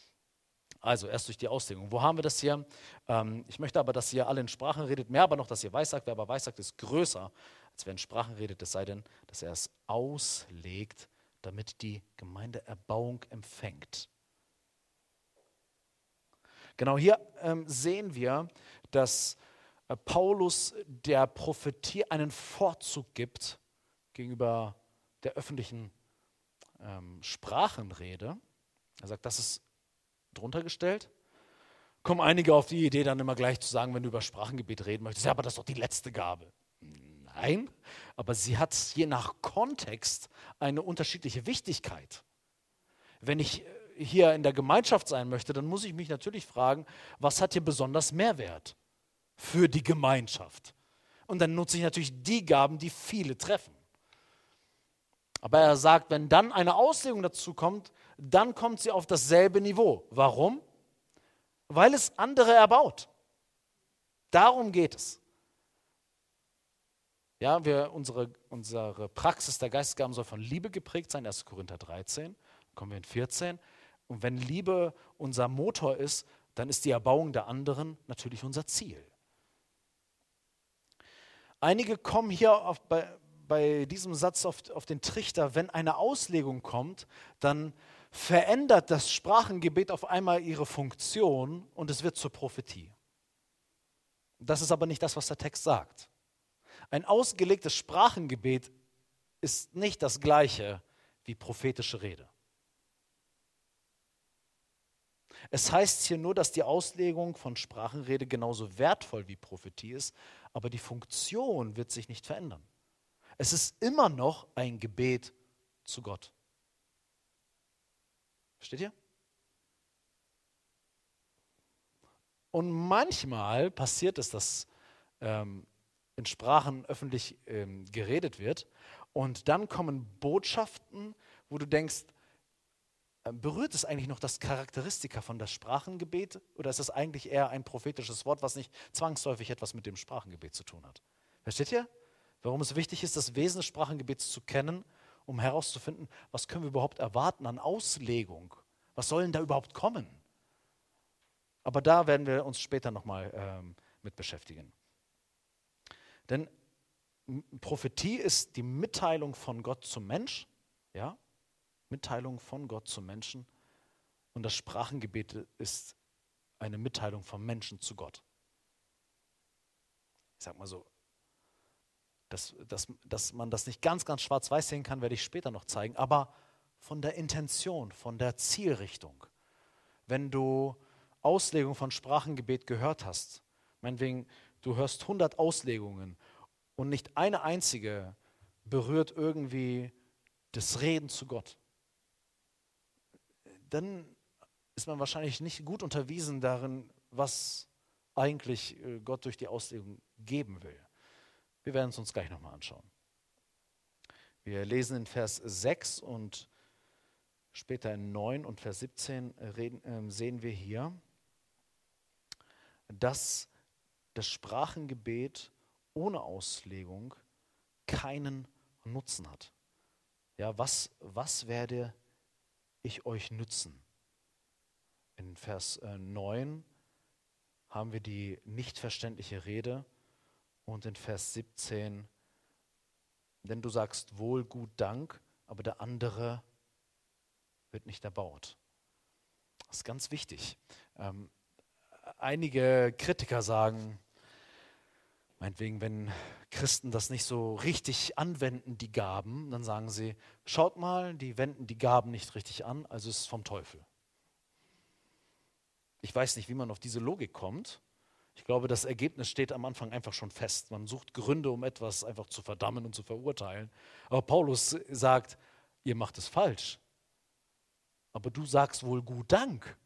Also erst durch die Auslegung. Wo haben wir das hier? Ähm, ich möchte aber, dass ihr alle in Sprachen redet, mehr aber noch, dass ihr weissagt. Wer aber weissagt, ist größer, als wer in Sprachen redet, es sei denn, dass er es auslegt, damit die Gemeinde Erbauung empfängt. Genau hier ähm, sehen wir, dass äh, Paulus der Prophetie einen Vorzug gibt gegenüber der öffentlichen ähm, Sprachenrede. Er sagt, das ist drunter gestellt. Kommen einige auf die Idee, dann immer gleich zu sagen, wenn du über Sprachengebet reden möchtest, ja, aber das ist doch die letzte Gabe. Nein, aber sie hat je nach Kontext eine unterschiedliche Wichtigkeit. Wenn ich äh, hier in der Gemeinschaft sein möchte, dann muss ich mich natürlich fragen, was hat hier besonders Mehrwert für die Gemeinschaft? Und dann nutze ich natürlich die Gaben, die viele treffen. Aber er sagt, wenn dann eine Auslegung dazu kommt, dann kommt sie auf dasselbe Niveau. Warum? Weil es andere erbaut. Darum geht es. Ja, wir, unsere, unsere Praxis der Geistesgaben soll von Liebe geprägt sein, 1. Korinther 13. Kommen wir in 14. Und wenn Liebe unser Motor ist, dann ist die Erbauung der anderen natürlich unser Ziel. Einige kommen hier auf, bei, bei diesem Satz auf, auf den Trichter, wenn eine Auslegung kommt, dann verändert das Sprachengebet auf einmal ihre Funktion und es wird zur Prophetie. Das ist aber nicht das, was der Text sagt. Ein ausgelegtes Sprachengebet ist nicht das gleiche wie prophetische Rede. Es heißt hier nur, dass die Auslegung von Sprachenrede genauso wertvoll wie Prophetie ist, aber die Funktion wird sich nicht verändern. Es ist immer noch ein Gebet zu Gott. Versteht ihr? Und manchmal passiert es, dass ähm, in Sprachen öffentlich ähm, geredet wird und dann kommen Botschaften, wo du denkst, äh, berührt es eigentlich noch das Charakteristika von das Sprachengebet oder ist es eigentlich eher ein prophetisches Wort, was nicht zwangsläufig etwas mit dem Sprachengebet zu tun hat? Versteht ihr? Warum es wichtig ist, das Wesen des Sprachengebets zu kennen, um herauszufinden, was können wir überhaupt erwarten an Auslegung? Was soll denn da überhaupt kommen? Aber da werden wir uns später nochmal ähm, mit beschäftigen. Denn Prophetie ist die Mitteilung von Gott zum Mensch, ja, Mitteilung von Gott zum Menschen. Und das Sprachengebet ist eine Mitteilung vom Menschen zu Gott. Ich sag mal so, dass, dass, dass man das nicht ganz, ganz schwarz-weiß sehen kann, werde ich später noch zeigen, aber von der Intention, von der Zielrichtung. Wenn du Auslegung von Sprachengebet gehört hast, meinetwegen, du hörst 100 Auslegungen und nicht eine einzige berührt irgendwie das Reden zu Gott, dann ist man wahrscheinlich nicht gut unterwiesen darin, was eigentlich äh, Gott durch die Auslegung geben will. Wir werden es uns gleich nochmal anschauen. Wir lesen in Vers 6 und später in 9 und Vers 17 reden, äh, sehen wir hier, dass das Sprachengebet ohne Auslegung keinen Nutzen hat. Ja, was, was werde ich euch nützen? In Vers 9 äh, haben wir die nicht verständliche Rede und in Vers 17, denn du sagst wohl, gut, Dank, aber der andere wird nicht erbaut. Das ist ganz wichtig. Ähm, einige Kritiker sagen, meinetwegen, wenn Christen das nicht so richtig anwenden, die Gaben, dann sagen sie, schaut mal, die wenden die Gaben nicht richtig an, also ist es vom Teufel. Ich weiß nicht, wie man auf diese Logik kommt. Ich glaube, das Ergebnis steht am Anfang einfach schon fest. Man sucht Gründe, um etwas einfach zu verdammen und zu verurteilen. Aber Paulus sagt, ihr macht es falsch. Aber du sagst wohl gut Dank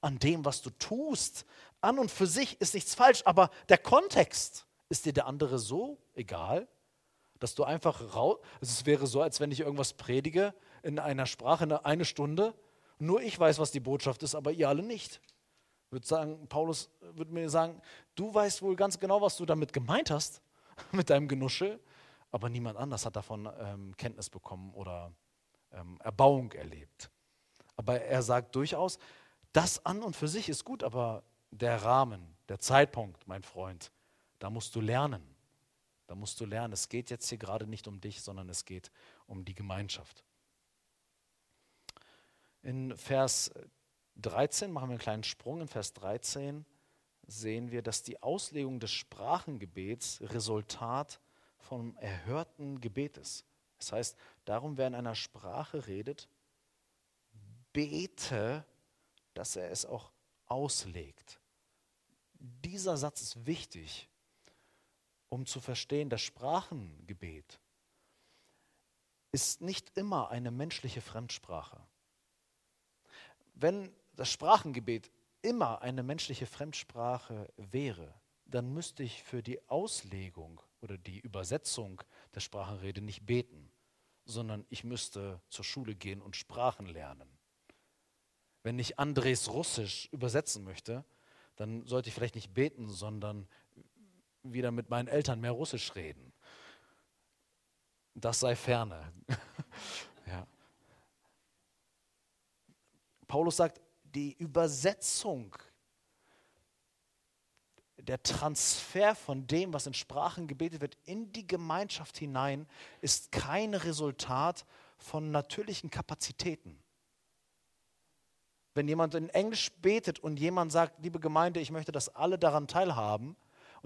an dem, was du tust. An und für sich ist nichts falsch, aber der Kontext, ist dir der andere so egal, dass du einfach raus. Also es wäre so, als wenn ich irgendwas predige in einer Sprache eine, eine Stunde. Nur ich weiß, was die Botschaft ist, aber ihr alle nicht. Würde sagen, Paulus würde mir sagen, du weißt wohl ganz genau, was du damit gemeint hast, mit deinem Genuschel, aber niemand anders hat davon ähm, Kenntnis bekommen oder ähm, Erbauung erlebt. Aber er sagt durchaus, das an und für sich ist gut, aber der Rahmen, der Zeitpunkt, mein Freund, da musst du lernen. Da musst du lernen. Es geht jetzt hier gerade nicht um dich, sondern es geht um die Gemeinschaft. In Vers 13 machen wir einen kleinen Sprung. In Vers 13 sehen wir, dass die Auslegung des Sprachengebets Resultat vom erhörten Gebet ist. Das heißt, darum, wer in einer Sprache redet, bete, dass er es auch auslegt. Dieser Satz ist wichtig, um zu verstehen, das Sprachengebet ist nicht immer eine menschliche Fremdsprache. Wenn das Sprachengebet immer eine menschliche Fremdsprache wäre, dann müsste ich für die Auslegung oder die Übersetzung der Sprachenrede nicht beten, sondern ich müsste zur Schule gehen und Sprachen lernen. Wenn ich Andres Russisch übersetzen möchte, dann sollte ich vielleicht nicht beten, sondern wieder mit meinen Eltern mehr Russisch reden. Das sei ferne. ja. Paulus sagt, die Übersetzung, der Transfer von dem, was in Sprachen gebetet wird, in die Gemeinschaft hinein, ist kein Resultat von natürlichen Kapazitäten. Wenn jemand in Englisch betet und jemand sagt, liebe Gemeinde, ich möchte, dass alle daran teilhaben,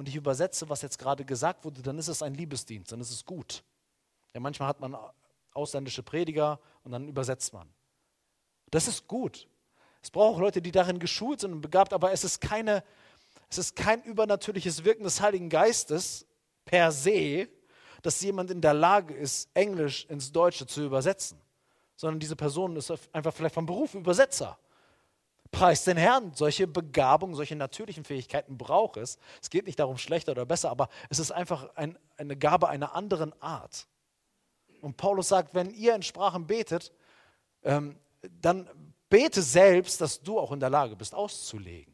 und ich übersetze, was jetzt gerade gesagt wurde, dann ist es ein Liebesdienst, dann ist es gut. Ja, manchmal hat man ausländische Prediger und dann übersetzt man. Das ist gut. Es braucht Leute, die darin geschult sind und begabt, aber es ist, keine, es ist kein übernatürliches Wirken des Heiligen Geistes per se, dass jemand in der Lage ist, Englisch ins Deutsche zu übersetzen, sondern diese Person ist einfach vielleicht vom Beruf Übersetzer. Preis den Herrn. Solche Begabung, solche natürlichen Fähigkeiten braucht es. Es geht nicht darum, schlechter oder besser, aber es ist einfach ein, eine Gabe einer anderen Art. Und Paulus sagt, wenn ihr in Sprachen betet, ähm, dann bete selbst, dass du auch in der Lage bist, auszulegen.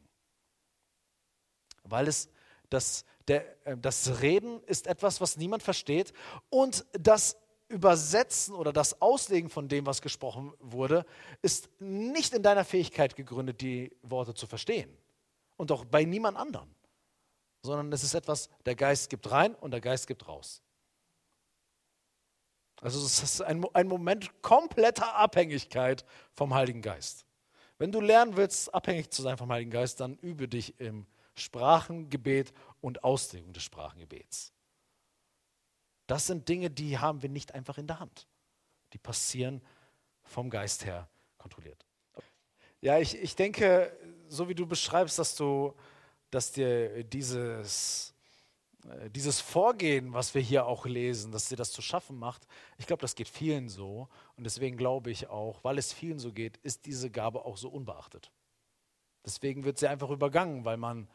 Weil es das, der, äh, das Reden ist etwas, was niemand versteht und das Übersetzen oder das Auslegen von dem, was gesprochen wurde, ist nicht in deiner Fähigkeit gegründet, die Worte zu verstehen. Und auch bei niemand anderen. Sondern es ist etwas, der Geist gibt rein und der Geist gibt raus. Also es ist ein, ein Moment kompletter Abhängigkeit vom Heiligen Geist. Wenn du lernen willst, abhängig zu sein vom Heiligen Geist, dann übe dich im Sprachengebet und Auslegung des Sprachengebets. Das sind Dinge, die haben wir nicht einfach in der Hand. Die passieren vom Geist her kontrolliert. Ja, ich, ich denke, so wie du beschreibst, dass du, dass dir dieses, dieses Vorgehen, was wir hier auch lesen, dass dir das zu schaffen macht, ich glaube, das geht vielen so. Und deswegen glaube ich auch, weil es vielen so geht, ist diese Gabe auch so unbeachtet. Deswegen wird sie einfach übergangen, weil man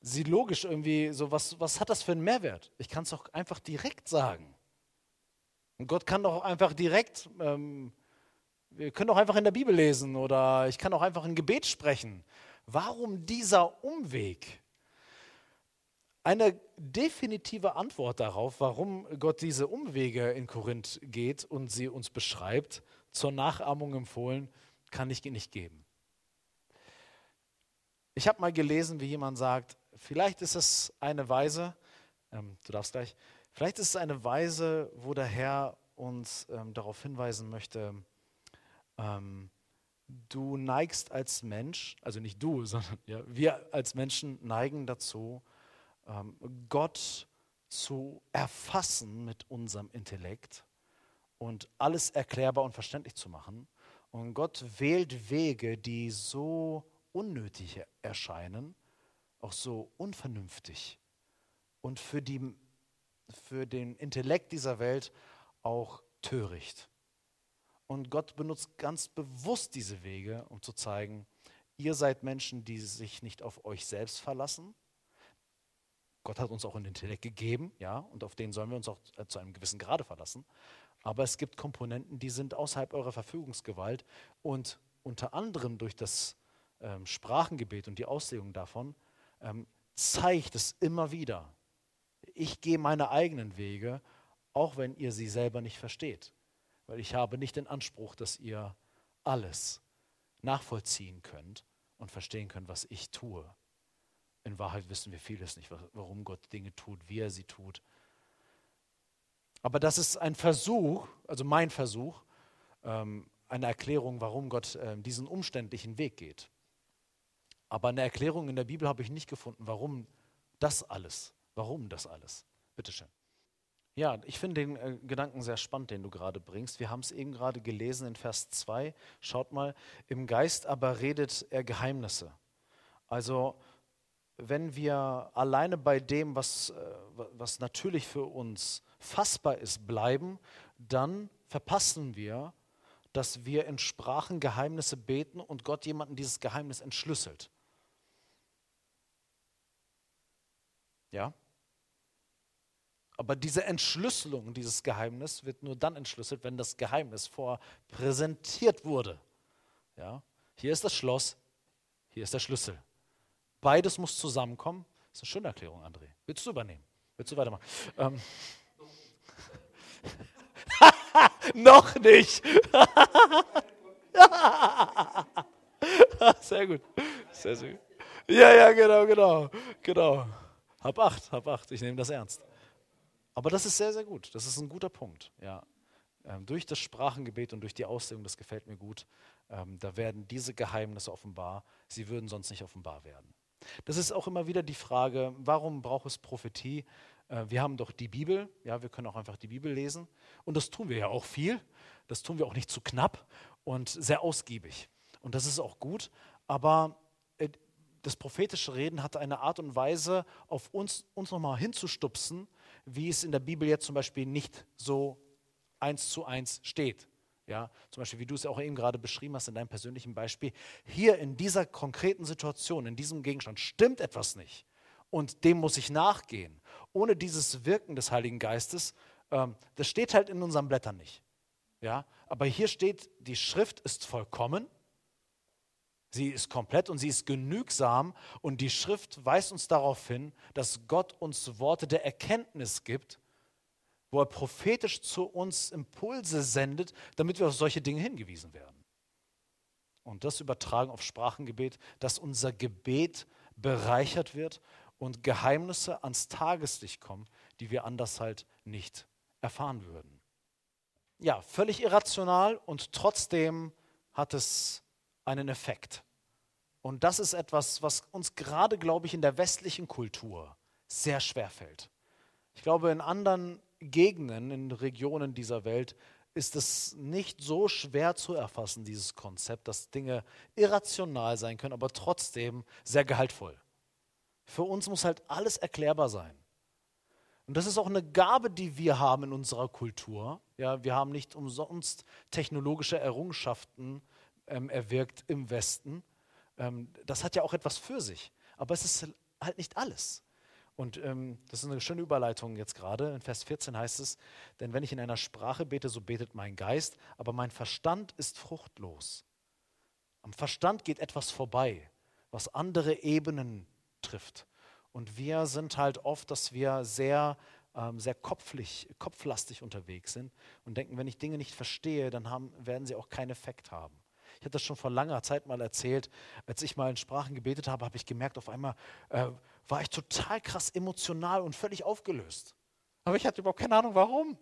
sie logisch irgendwie so, was, was hat das für einen Mehrwert? Ich kann es doch einfach direkt sagen. Und Gott kann doch einfach direkt, ähm, wir können doch einfach in der Bibel lesen oder ich kann auch einfach ein Gebet sprechen. Warum dieser Umweg? Eine definitive Antwort darauf, warum Gott diese Umwege in Korinth geht und sie uns beschreibt, zur Nachahmung empfohlen, kann ich nicht geben. Ich habe mal gelesen, wie jemand sagt, vielleicht ist es eine Weise, ähm, du darfst gleich, vielleicht ist es eine Weise, wo der Herr uns ähm, darauf hinweisen möchte, ähm, du neigst als Mensch, also nicht du, sondern ja, wir als Menschen neigen dazu, Gott zu erfassen mit unserem Intellekt und alles erklärbar und verständlich zu machen. Und Gott wählt Wege, die so unnötig erscheinen, auch so unvernünftig und für, die, für den Intellekt dieser Welt auch töricht. Und Gott benutzt ganz bewusst diese Wege, um zu zeigen, ihr seid Menschen, die sich nicht auf euch selbst verlassen. Gott hat uns auch einen Intellekt gegeben, ja, und auf den sollen wir uns auch äh, zu einem gewissen Grade verlassen. Aber es gibt Komponenten, die sind außerhalb eurer Verfügungsgewalt und unter anderem durch das ähm, Sprachengebet und die Auslegung davon ähm, zeigt es immer wieder. Ich gehe meine eigenen Wege, auch wenn ihr sie selber nicht versteht. Weil ich habe nicht den Anspruch, dass ihr alles nachvollziehen könnt und verstehen könnt, was ich tue. In Wahrheit wissen wir vieles nicht, warum Gott Dinge tut, wie er sie tut. Aber das ist ein Versuch, also mein Versuch, ähm, eine Erklärung, warum Gott ähm, diesen umständlichen Weg geht. Aber eine Erklärung in der Bibel habe ich nicht gefunden, warum das alles. Warum das alles? Bitte schön. Ja, ich finde den äh, Gedanken sehr spannend, den du gerade bringst. Wir haben es eben gerade gelesen in Vers 2. Schaut mal, im Geist aber redet er Geheimnisse. Also, wenn wir alleine bei dem, was, äh, was natürlich für uns fassbar ist, bleiben, dann verpassen wir, dass wir in Sprachen Geheimnisse beten und Gott jemanden dieses Geheimnis entschlüsselt. Ja? Aber diese Entschlüsselung, dieses Geheimnis wird nur dann entschlüsselt, wenn das Geheimnis vorher präsentiert wurde. Ja? Hier ist das Schloss, hier ist der Schlüssel. Beides muss zusammenkommen. Das ist eine schöne Erklärung, André. Willst du übernehmen? Willst du weitermachen? Ähm. Noch nicht. Sehr gut. Sehr, sehr gut. Ja, ja, genau, genau, genau. Hab acht, hab acht. Ich nehme das ernst. Aber das ist sehr, sehr gut. Das ist ein guter Punkt. Ja. Ähm, durch das Sprachengebet und durch die Auslegung, das gefällt mir gut, ähm, da werden diese Geheimnisse offenbar. Sie würden sonst nicht offenbar werden. Das ist auch immer wieder die Frage, warum braucht es Prophetie? Äh, wir haben doch die Bibel, ja, wir können auch einfach die Bibel lesen. Und das tun wir ja auch viel. Das tun wir auch nicht zu knapp und sehr ausgiebig. Und das ist auch gut. Aber äh, das prophetische Reden hat eine Art und Weise, auf uns, uns nochmal hinzustupsen, wie es in der Bibel jetzt zum Beispiel nicht so eins zu eins steht. Ja, zum Beispiel, wie du es auch eben gerade beschrieben hast in deinem persönlichen Beispiel. Hier in dieser konkreten Situation, in diesem Gegenstand, stimmt etwas nicht. Und dem muss ich nachgehen. Ohne dieses Wirken des Heiligen Geistes, ähm, das steht halt in unseren Blättern nicht. Ja, aber hier steht, die Schrift ist vollkommen Sie ist komplett und sie ist genügsam und die Schrift weist uns darauf hin, dass Gott uns Worte der Erkenntnis gibt, wo er prophetisch zu uns Impulse sendet, damit wir auf solche Dinge hingewiesen werden. Und das übertragen auf Sprachengebet, dass unser Gebet bereichert wird und Geheimnisse ans Tageslicht kommen, die wir anders halt nicht erfahren würden. Ja, völlig irrational und trotzdem hat es einen Effekt. Und das ist etwas, was uns gerade, glaube ich, in der westlichen Kultur sehr schwer fällt. Ich glaube, in anderen Gegenden, in Regionen dieser Welt ist es nicht so schwer zu erfassen, dieses Konzept, dass Dinge irrational sein können, aber trotzdem sehr gehaltvoll. Für uns muss halt alles erklärbar sein. Und das ist auch eine Gabe, die wir haben in unserer Kultur. Ja, wir haben nicht umsonst technologische Errungenschaften ähm, erwirkt im Westen. Ähm, das hat ja auch etwas für sich, aber es ist halt nicht alles. Und ähm, das ist eine schöne Überleitung jetzt gerade. In Vers 14 heißt es, denn wenn ich in einer Sprache bete, so betet mein Geist, aber mein Verstand ist fruchtlos. Am Verstand geht etwas vorbei, was andere Ebenen trifft. Und wir sind halt oft, dass wir sehr, ähm, sehr kopflich, kopflastig unterwegs sind und denken, wenn ich Dinge nicht verstehe, dann haben, werden sie auch keinen Effekt haben. Ich hatte das schon vor langer Zeit mal erzählt. Als ich mal in Sprachen gebetet habe, habe ich gemerkt, auf einmal äh, war ich total krass emotional und völlig aufgelöst. Aber ich hatte überhaupt keine Ahnung, warum.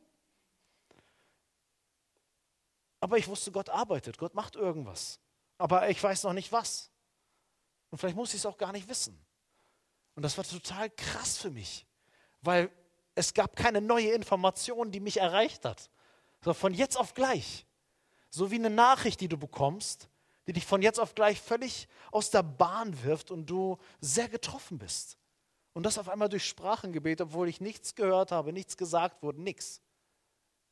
Aber ich wusste, Gott arbeitet, Gott macht irgendwas. Aber ich weiß noch nicht was. Und vielleicht muss ich es auch gar nicht wissen. Und das war total krass für mich, weil es gab keine neue Information, die mich erreicht hat. So von jetzt auf gleich. So wie eine Nachricht, die du bekommst, die dich von jetzt auf gleich völlig aus der Bahn wirft und du sehr getroffen bist. Und das auf einmal durch Sprachengebet, obwohl ich nichts gehört habe, nichts gesagt wurde, nichts.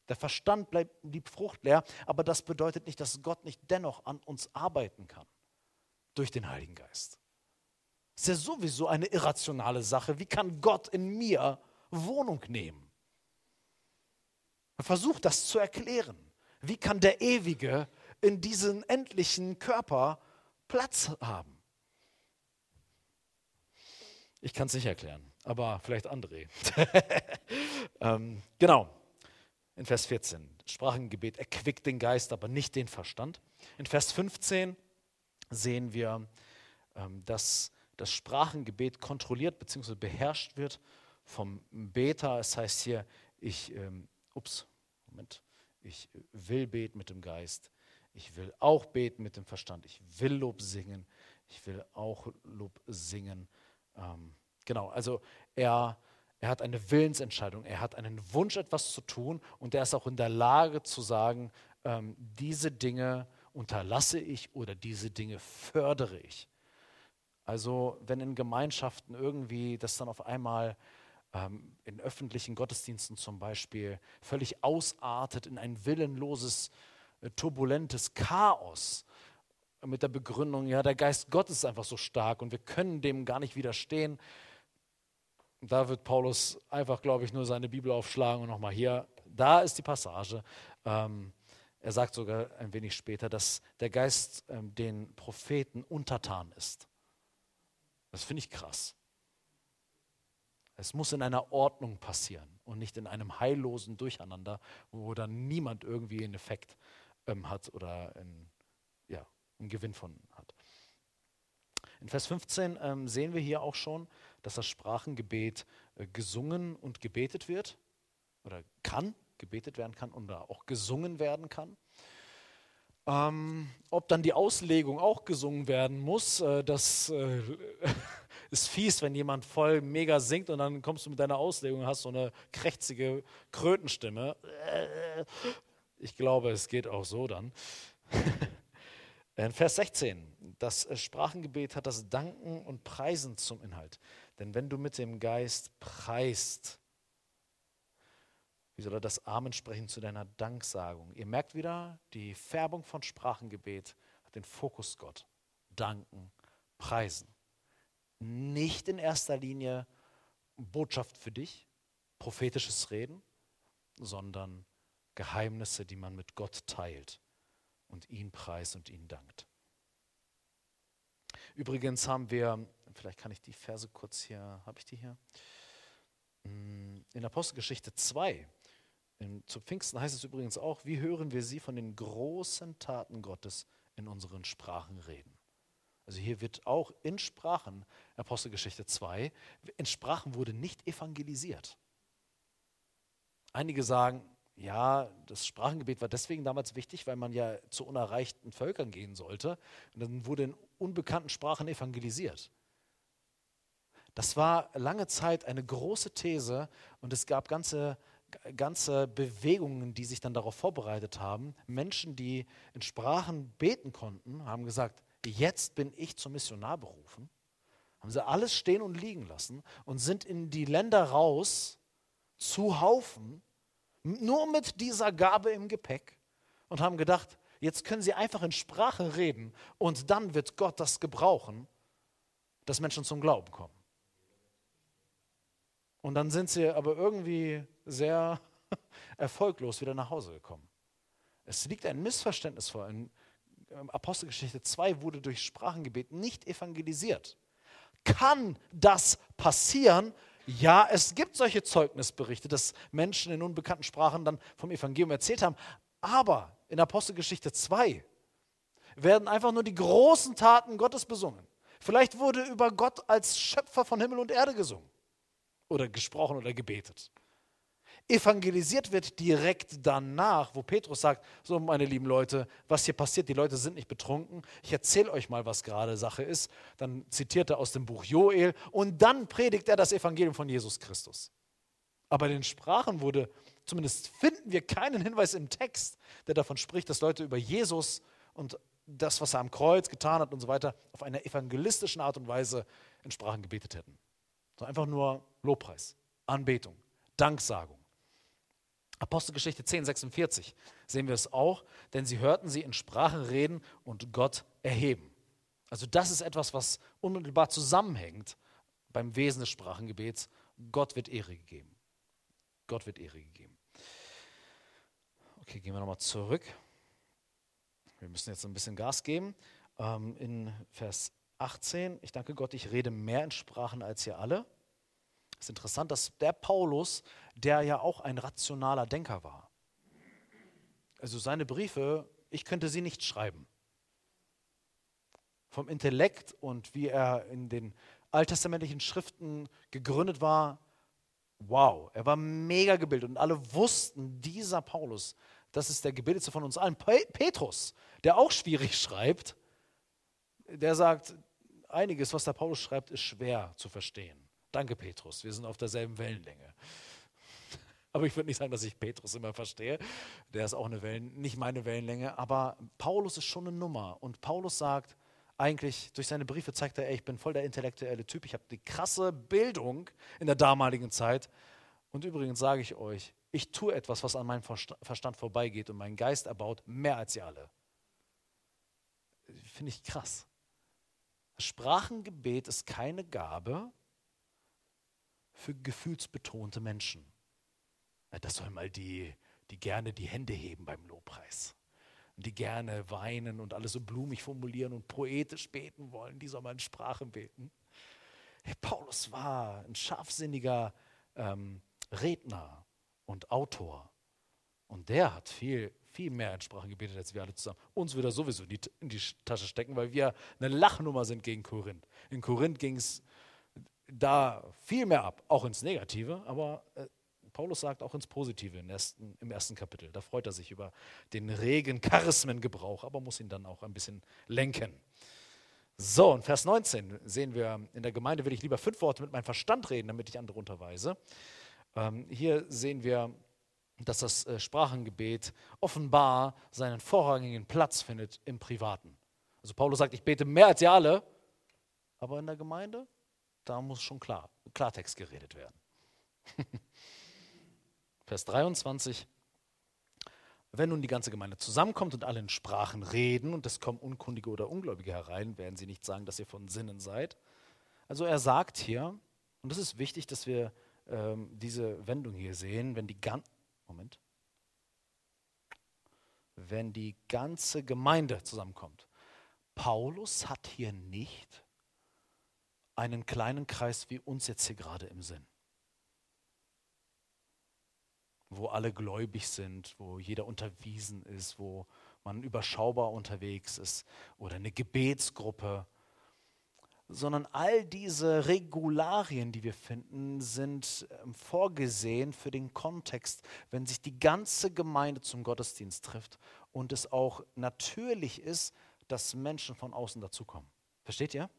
Der Verstand bleibt, blieb fruchtleer, aber das bedeutet nicht, dass Gott nicht dennoch an uns arbeiten kann. Durch den Heiligen Geist. Ist ja sowieso eine irrationale Sache. Wie kann Gott in mir Wohnung nehmen? Versucht das zu erklären. Wie kann der Ewige in diesem endlichen Körper Platz haben? Ich kann es nicht erklären, aber vielleicht André. ähm, genau, in Vers 14. Sprachengebet erquickt den Geist, aber nicht den Verstand. In Vers 15 sehen wir, ähm, dass das Sprachengebet kontrolliert bzw. beherrscht wird vom Beter. Es heißt hier, ich, ähm, ups, Moment, ich will beten mit dem Geist. Ich will auch beten mit dem Verstand. Ich will Lob singen. Ich will auch Lob singen. Ähm, genau, also er, er hat eine Willensentscheidung. Er hat einen Wunsch, etwas zu tun. Und er ist auch in der Lage zu sagen, ähm, diese Dinge unterlasse ich oder diese Dinge fördere ich. Also wenn in Gemeinschaften irgendwie das dann auf einmal ähm, in öffentlichen Gottesdiensten zum Beispiel völlig ausartet in ein willenloses, turbulentes Chaos mit der Begründung, ja, der Geist Gottes ist einfach so stark und wir können dem gar nicht widerstehen. Da wird Paulus einfach, glaube ich, nur seine Bibel aufschlagen und nochmal hier, da ist die Passage. Ähm, er sagt sogar ein wenig später, dass der Geist ähm, den Propheten untertan ist. Das finde ich krass. Es muss in einer Ordnung passieren und nicht in einem heillosen Durcheinander, wo dann niemand irgendwie einen Effekt ähm, hat oder einen, ja, einen Gewinn von hat. In Vers 15 ähm, sehen wir hier auch schon, dass das Sprachengebet äh, gesungen und gebetet wird oder kann, gebetet werden kann oder auch gesungen werden kann. Ähm, ob dann die Auslegung auch gesungen werden muss, äh, das äh, ist fies, wenn jemand voll mega singt und dann kommst du mit deiner Auslegung und hast so eine krächzige Krötenstimme. Ich glaube, es geht auch so dann. In Vers 16, das Sprachengebet hat das Danken und Preisen zum Inhalt. Denn wenn du mit dem Geist preist, wie soll er das Amen sprechen zu deiner Danksagung? Ihr merkt wieder, die Färbung von Sprachengebet hat den Fokus Gott. Danken, preisen. Nicht in erster Linie Botschaft für dich, prophetisches Reden, sondern Geheimnisse, die man mit Gott teilt und ihn preist und ihn dankt. Übrigens haben wir, vielleicht kann ich die Verse kurz hier, habe ich die hier? Mm, in Apostelgeschichte 2 in, zu Pfingsten heißt es übrigens auch, wie hören wir sie von den großen Taten Gottes in unseren Sprachen reden. Also hier wird auch in Sprachen, Apostelgeschichte 2, in Sprachen wurde nicht evangelisiert. Einige sagen, ja, das Sprachengebet war deswegen damals wichtig, weil man ja zu unerreichten Völkern gehen sollte. Und dann wurde in unbekannten Sprachen evangelisiert. Das war lange Zeit eine große These und es gab ganze ganze Bewegungen, die sich dann darauf vorbereitet haben. Menschen, die in Sprachen beten konnten, haben gesagt, jetzt bin ich zum Missionar berufen. Haben sie alles stehen und liegen lassen und sind in die Länder raus zu Haufen, nur mit dieser Gabe im Gepäck und haben gedacht, jetzt können sie einfach in Sprache reden und dann wird Gott das gebrauchen, dass Menschen zum Glauben kommen. Und dann sind sie aber irgendwie sehr erfolglos wieder nach Hause gekommen. Es liegt ein Missverständnis vor. In Apostelgeschichte 2 wurde durch Sprachengebet nicht evangelisiert. Kann das passieren? Ja, es gibt solche Zeugnisberichte, dass Menschen in unbekannten Sprachen dann vom Evangelium erzählt haben. Aber in Apostelgeschichte 2 werden einfach nur die großen Taten Gottes besungen. Vielleicht wurde über Gott als Schöpfer von Himmel und Erde gesungen oder gesprochen oder gebetet. Evangelisiert wird direkt danach, wo Petrus sagt, so meine lieben Leute, was hier passiert, die Leute sind nicht betrunken, ich erzähle euch mal, was gerade Sache ist. Dann zitiert er aus dem Buch Joel und dann predigt er das Evangelium von Jesus Christus. Aber in den Sprachen wurde, zumindest finden wir keinen Hinweis im Text, der davon spricht, dass Leute über Jesus und das, was er am Kreuz getan hat und so weiter, auf eine evangelistische Art und Weise in Sprachen gebetet hätten. So einfach nur Lobpreis, Anbetung, Danksagung. Apostelgeschichte 10, 46 sehen wir es auch, denn sie hörten sie in Sprachen reden und Gott erheben. Also das ist etwas, was unmittelbar zusammenhängt beim Wesen des Sprachengebets. Gott wird Ehre gegeben. Gott wird Ehre gegeben. Okay, gehen wir nochmal zurück. Wir müssen jetzt ein bisschen Gas geben. Ähm, in Vers 18, ich danke Gott, ich rede mehr in Sprachen als ihr alle. Es ist interessant, dass der Paulus, der ja auch ein rationaler Denker war, also seine Briefe, ich könnte sie nicht schreiben. Vom Intellekt und wie er in den alttestamentlichen Schriften gegründet war, wow, er war mega gebildet und alle wussten, dieser Paulus, das ist der gebildetste von uns allen. Petrus, der auch schwierig schreibt, der sagt, einiges, was der Paulus schreibt, ist schwer zu verstehen. Danke, Petrus, wir sind auf derselben Wellenlänge. Aber ich würde nicht sagen, dass ich Petrus immer verstehe. Der ist auch eine Wellen, nicht meine Wellenlänge. Aber Paulus ist schon eine Nummer. Und Paulus sagt, eigentlich durch seine Briefe zeigt er, ey, ich bin voll der intellektuelle Typ. Ich habe die krasse Bildung in der damaligen Zeit. Und übrigens sage ich euch, ich tue etwas, was an meinem Verstand vorbeigeht und meinen Geist erbaut, mehr als ihr alle. Finde ich krass. Sprachengebet ist keine Gabe, für gefühlsbetonte Menschen. Das sollen mal die, die gerne die Hände heben beim Lobpreis. Die gerne weinen und alles so blumig formulieren und poetisch beten wollen, die soll man in Sprachen beten. Hey, Paulus war ein scharfsinniger ähm, Redner und Autor. Und der hat viel, viel mehr in Sprachen gebetet als wir alle zusammen. Uns würde er sowieso in die, in die Tasche stecken, weil wir eine Lachnummer sind gegen Korinth. In Korinth ging es da viel mehr ab, auch ins Negative, aber äh, Paulus sagt auch ins Positive im ersten, im ersten Kapitel. Da freut er sich über den regen Charismengebrauch, aber muss ihn dann auch ein bisschen lenken. So, in Vers 19 sehen wir, in der Gemeinde will ich lieber fünf Worte mit meinem Verstand reden, damit ich andere unterweise. Ähm, hier sehen wir, dass das äh, Sprachengebet offenbar seinen vorrangigen Platz findet im Privaten. Also Paulus sagt, ich bete mehr als ihr alle, aber in der Gemeinde, da muss schon klar, Klartext geredet werden. Vers 23. Wenn nun die ganze Gemeinde zusammenkommt und alle in Sprachen reden und es kommen Unkundige oder Ungläubige herein, werden sie nicht sagen, dass ihr von Sinnen seid. Also er sagt hier, und das ist wichtig, dass wir ähm, diese Wendung hier sehen, wenn die ganze Moment. Wenn die ganze Gemeinde zusammenkommt. Paulus hat hier nicht einen kleinen Kreis wie uns jetzt hier gerade im Sinn wo alle gläubig sind, wo jeder unterwiesen ist, wo man überschaubar unterwegs ist oder eine Gebetsgruppe, sondern all diese Regularien, die wir finden, sind ähm, vorgesehen für den Kontext, wenn sich die ganze Gemeinde zum Gottesdienst trifft und es auch natürlich ist, dass Menschen von außen dazukommen. Versteht ihr?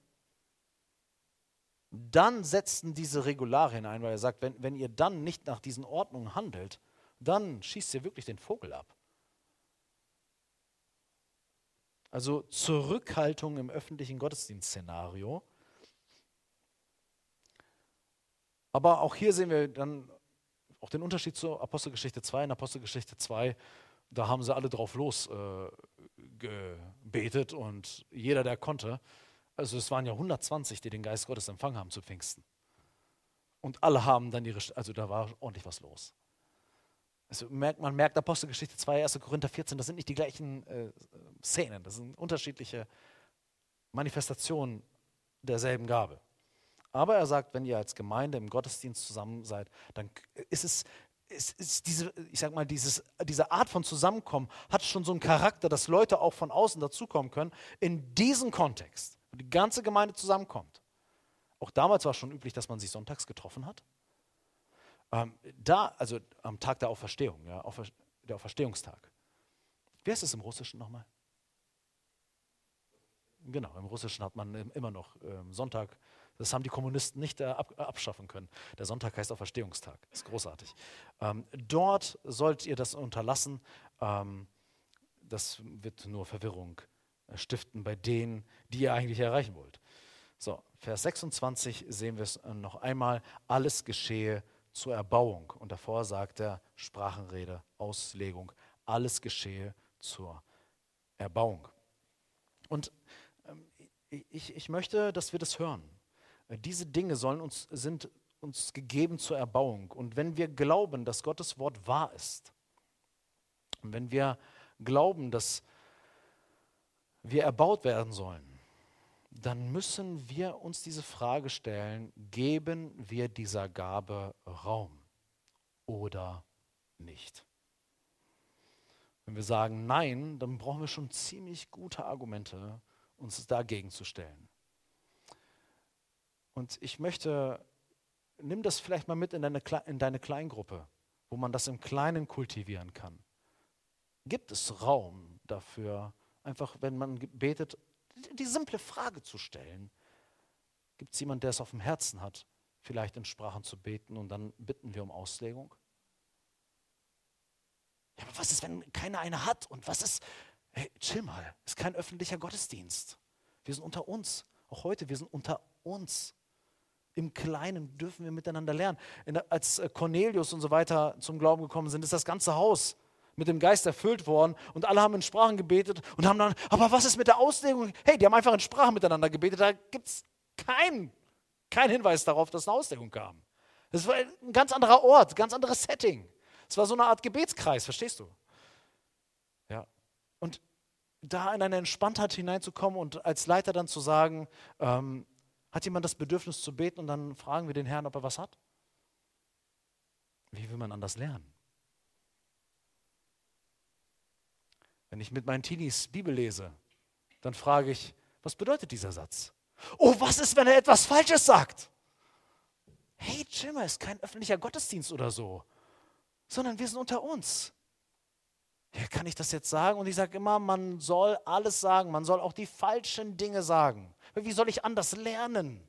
Dann setzen diese Regularien ein, weil er sagt, wenn, wenn ihr dann nicht nach diesen Ordnungen handelt, dann schießt ihr wirklich den Vogel ab. Also Zurückhaltung im öffentlichen Gottesdienstszenario. Aber auch hier sehen wir dann auch den Unterschied zur Apostelgeschichte 2. In Apostelgeschichte 2, da haben sie alle drauf losgebetet äh, und jeder, der konnte. Also es waren ja 120, die den Geist Gottes empfangen haben zu Pfingsten. Und alle haben dann ihre, also da war ordentlich was los. Also merkt, man merkt Apostelgeschichte 2, 1. Korinther 14, das sind nicht die gleichen äh, Szenen, das sind unterschiedliche Manifestationen derselben Gabe. Aber er sagt, wenn ihr als Gemeinde im Gottesdienst zusammen seid, dann ist es ist, ist diese, ich sag mal, dieses, diese Art von Zusammenkommen hat schon so einen Charakter, dass Leute auch von außen dazukommen können, in diesem Kontext, wo die ganze Gemeinde zusammenkommt. Auch damals war es schon üblich, dass man sich sonntags getroffen hat. Ähm, da, also am Tag der Auferstehung, ja, Aufer der Auferstehungstag. Wie heißt es im Russischen nochmal? Genau, im Russischen hat man immer noch ähm, Sonntag. Das haben die Kommunisten nicht äh, ab, abschaffen können. Der Sonntag heißt Auferstehungstag. Ist großartig. Ähm, dort sollt ihr das unterlassen. Ähm, das wird nur Verwirrung äh, stiften bei denen, die ihr eigentlich erreichen wollt. So, Vers 26 sehen wir es äh, noch einmal. Alles geschehe zur Erbauung. Und davor sagt er Sprachenrede, Auslegung, alles geschehe zur Erbauung. Und ähm, ich, ich möchte, dass wir das hören. Diese Dinge sollen uns, sind uns gegeben zur Erbauung. Und wenn wir glauben, dass Gottes Wort wahr ist, und wenn wir glauben, dass wir erbaut werden sollen, dann müssen wir uns diese Frage stellen, geben wir dieser Gabe Raum oder nicht? Wenn wir sagen Nein, dann brauchen wir schon ziemlich gute Argumente, uns dagegen zu stellen. Und ich möchte, nimm das vielleicht mal mit in deine, in deine Kleingruppe, wo man das im Kleinen kultivieren kann. Gibt es Raum dafür, einfach wenn man betet, die simple Frage zu stellen. Gibt es jemanden, der es auf dem Herzen hat, vielleicht in Sprachen zu beten und dann bitten wir um Auslegung? Ja, aber was ist, wenn keiner eine hat? Und was ist, hey, chill mal, ist kein öffentlicher Gottesdienst. Wir sind unter uns. Auch heute, wir sind unter uns. Im Kleinen dürfen wir miteinander lernen. Als äh, Cornelius und so weiter zum Glauben gekommen sind, ist das ganze Haus mit dem Geist erfüllt worden und alle haben in Sprachen gebetet und haben dann, aber was ist mit der Auslegung? Hey, die haben einfach in Sprachen miteinander gebetet, da gibt es keinen kein Hinweis darauf, dass eine Auslegung kam. Das war ein ganz anderer Ort, ganz anderes Setting. Es war so eine Art Gebetskreis, verstehst du? Ja. Und da in eine Entspanntheit hineinzukommen und als Leiter dann zu sagen, ähm, hat jemand das Bedürfnis zu beten und dann fragen wir den Herrn, ob er was hat? Wie will man anders lernen? Wenn ich mit meinen Teenies Bibel lese, dann frage ich, was bedeutet dieser Satz? Oh, was ist, wenn er etwas Falsches sagt? Hey, Jimmer, ist kein öffentlicher Gottesdienst oder so, sondern wir sind unter uns. Ja, kann ich das jetzt sagen? Und ich sage immer, man soll alles sagen, man soll auch die falschen Dinge sagen. Wie soll ich anders lernen?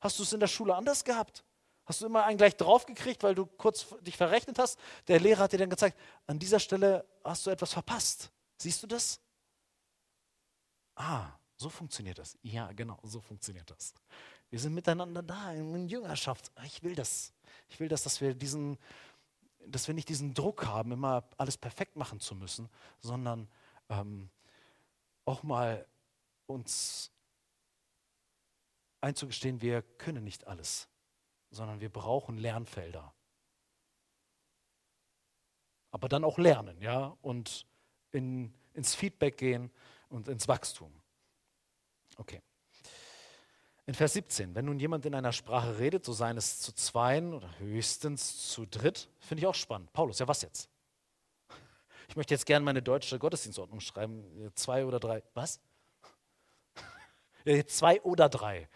Hast du es in der Schule anders gehabt? Hast du immer einen gleich draufgekriegt, weil du kurz dich verrechnet hast? Der Lehrer hat dir dann gezeigt, an dieser Stelle hast du etwas verpasst. Siehst du das? Ah, so funktioniert das. Ja, genau, so funktioniert das. Wir sind miteinander da in Jüngerschaft. Ich will das. Ich will das, dass wir diesen, dass wir nicht diesen Druck haben, immer alles perfekt machen zu müssen, sondern ähm, auch mal uns einzugestehen, wir können nicht alles sondern wir brauchen Lernfelder. Aber dann auch lernen, ja, und in, ins Feedback gehen und ins Wachstum. Okay. In Vers 17, wenn nun jemand in einer Sprache redet, so seien es zu zweien oder höchstens zu dritt, finde ich auch spannend. Paulus, ja was jetzt? Ich möchte jetzt gerne meine deutsche Gottesdienstordnung schreiben. Zwei oder drei. Was? Ja, zwei oder drei.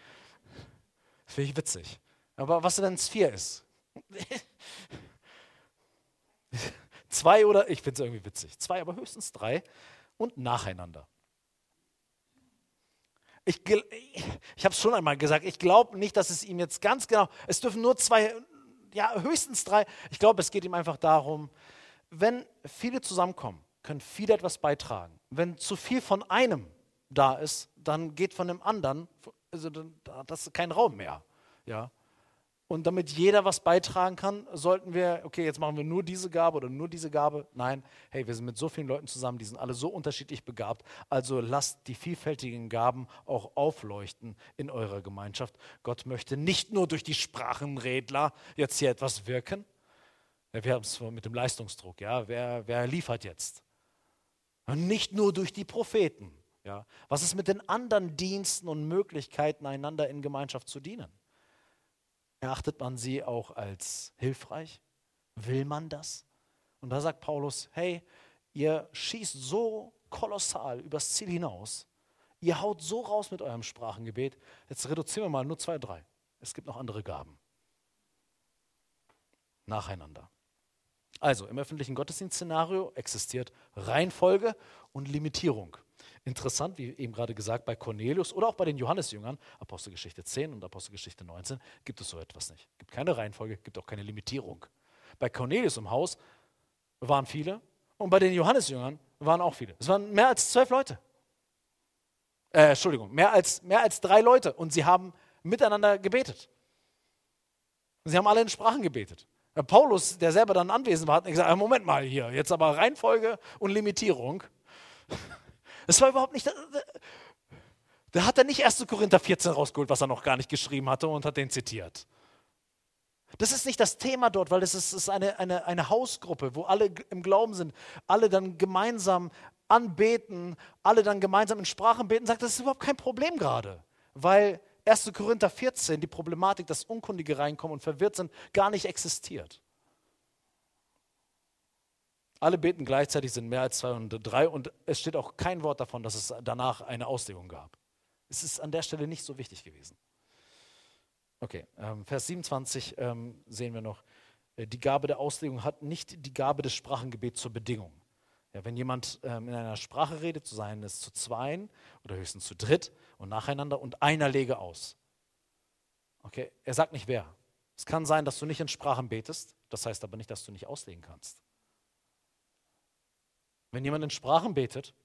Finde ich witzig. Aber was denn vier ist? zwei oder, ich finde es irgendwie witzig, zwei, aber höchstens drei und nacheinander. Ich, ich habe es schon einmal gesagt, ich glaube nicht, dass es ihm jetzt ganz genau, es dürfen nur zwei, ja, höchstens drei. Ich glaube, es geht ihm einfach darum, wenn viele zusammenkommen, können viele etwas beitragen. Wenn zu viel von einem da ist, dann geht von dem anderen, also das ist kein Raum mehr. Ja. Und damit jeder was beitragen kann, sollten wir, okay, jetzt machen wir nur diese Gabe oder nur diese Gabe. Nein, hey, wir sind mit so vielen Leuten zusammen, die sind alle so unterschiedlich begabt. Also lasst die vielfältigen Gaben auch aufleuchten in eurer Gemeinschaft. Gott möchte nicht nur durch die Sprachenredler jetzt hier etwas wirken. Wir haben es mit dem Leistungsdruck, ja. Wer, wer liefert jetzt? Und nicht nur durch die Propheten. Ja. Was ist mit den anderen Diensten und Möglichkeiten, einander in Gemeinschaft zu dienen? Erachtet man sie auch als hilfreich? Will man das? Und da sagt Paulus, hey, ihr schießt so kolossal übers Ziel hinaus, ihr haut so raus mit eurem Sprachengebet, jetzt reduzieren wir mal nur zwei, drei. Es gibt noch andere Gaben. Nacheinander. Also im öffentlichen Gottesdienstszenario existiert Reihenfolge und Limitierung. Interessant, wie eben gerade gesagt, bei Cornelius oder auch bei den Johannesjüngern, Apostelgeschichte 10 und Apostelgeschichte 19, gibt es so etwas nicht. Es gibt keine Reihenfolge, gibt auch keine Limitierung. Bei Cornelius im Haus waren viele und bei den Johannesjüngern waren auch viele. Es waren mehr als zwölf Leute. Äh, Entschuldigung, mehr als, mehr als drei Leute und sie haben miteinander gebetet. Sie haben alle in Sprachen gebetet. Paulus, der selber dann anwesend war, hat gesagt, Moment mal hier, jetzt aber Reihenfolge und Limitierung. Das war überhaupt nicht. Da hat er nicht 1. Korinther 14 rausgeholt, was er noch gar nicht geschrieben hatte und hat den zitiert. Das ist nicht das Thema dort, weil es ist, ist eine, eine, eine Hausgruppe, wo alle im Glauben sind, alle dann gemeinsam anbeten, alle dann gemeinsam in Sprachen beten, sagt, das ist überhaupt kein Problem gerade, weil 1. Korinther 14 die Problematik, dass Unkundige reinkommen und verwirrt sind, gar nicht existiert. Alle beten gleichzeitig, sind mehr als zwei und drei und es steht auch kein Wort davon, dass es danach eine Auslegung gab. Es ist an der Stelle nicht so wichtig gewesen. Okay, ähm, Vers 27 ähm, sehen wir noch, äh, die Gabe der Auslegung hat nicht die Gabe des Sprachengebets zur Bedingung. Ja, wenn jemand ähm, in einer Sprache redet, zu sein es zu zweien oder höchstens zu dritt und nacheinander und einer lege aus. Okay, er sagt nicht wer. Es kann sein, dass du nicht in Sprachen betest, das heißt aber nicht, dass du nicht auslegen kannst. Wenn jemand in Sprachen betet,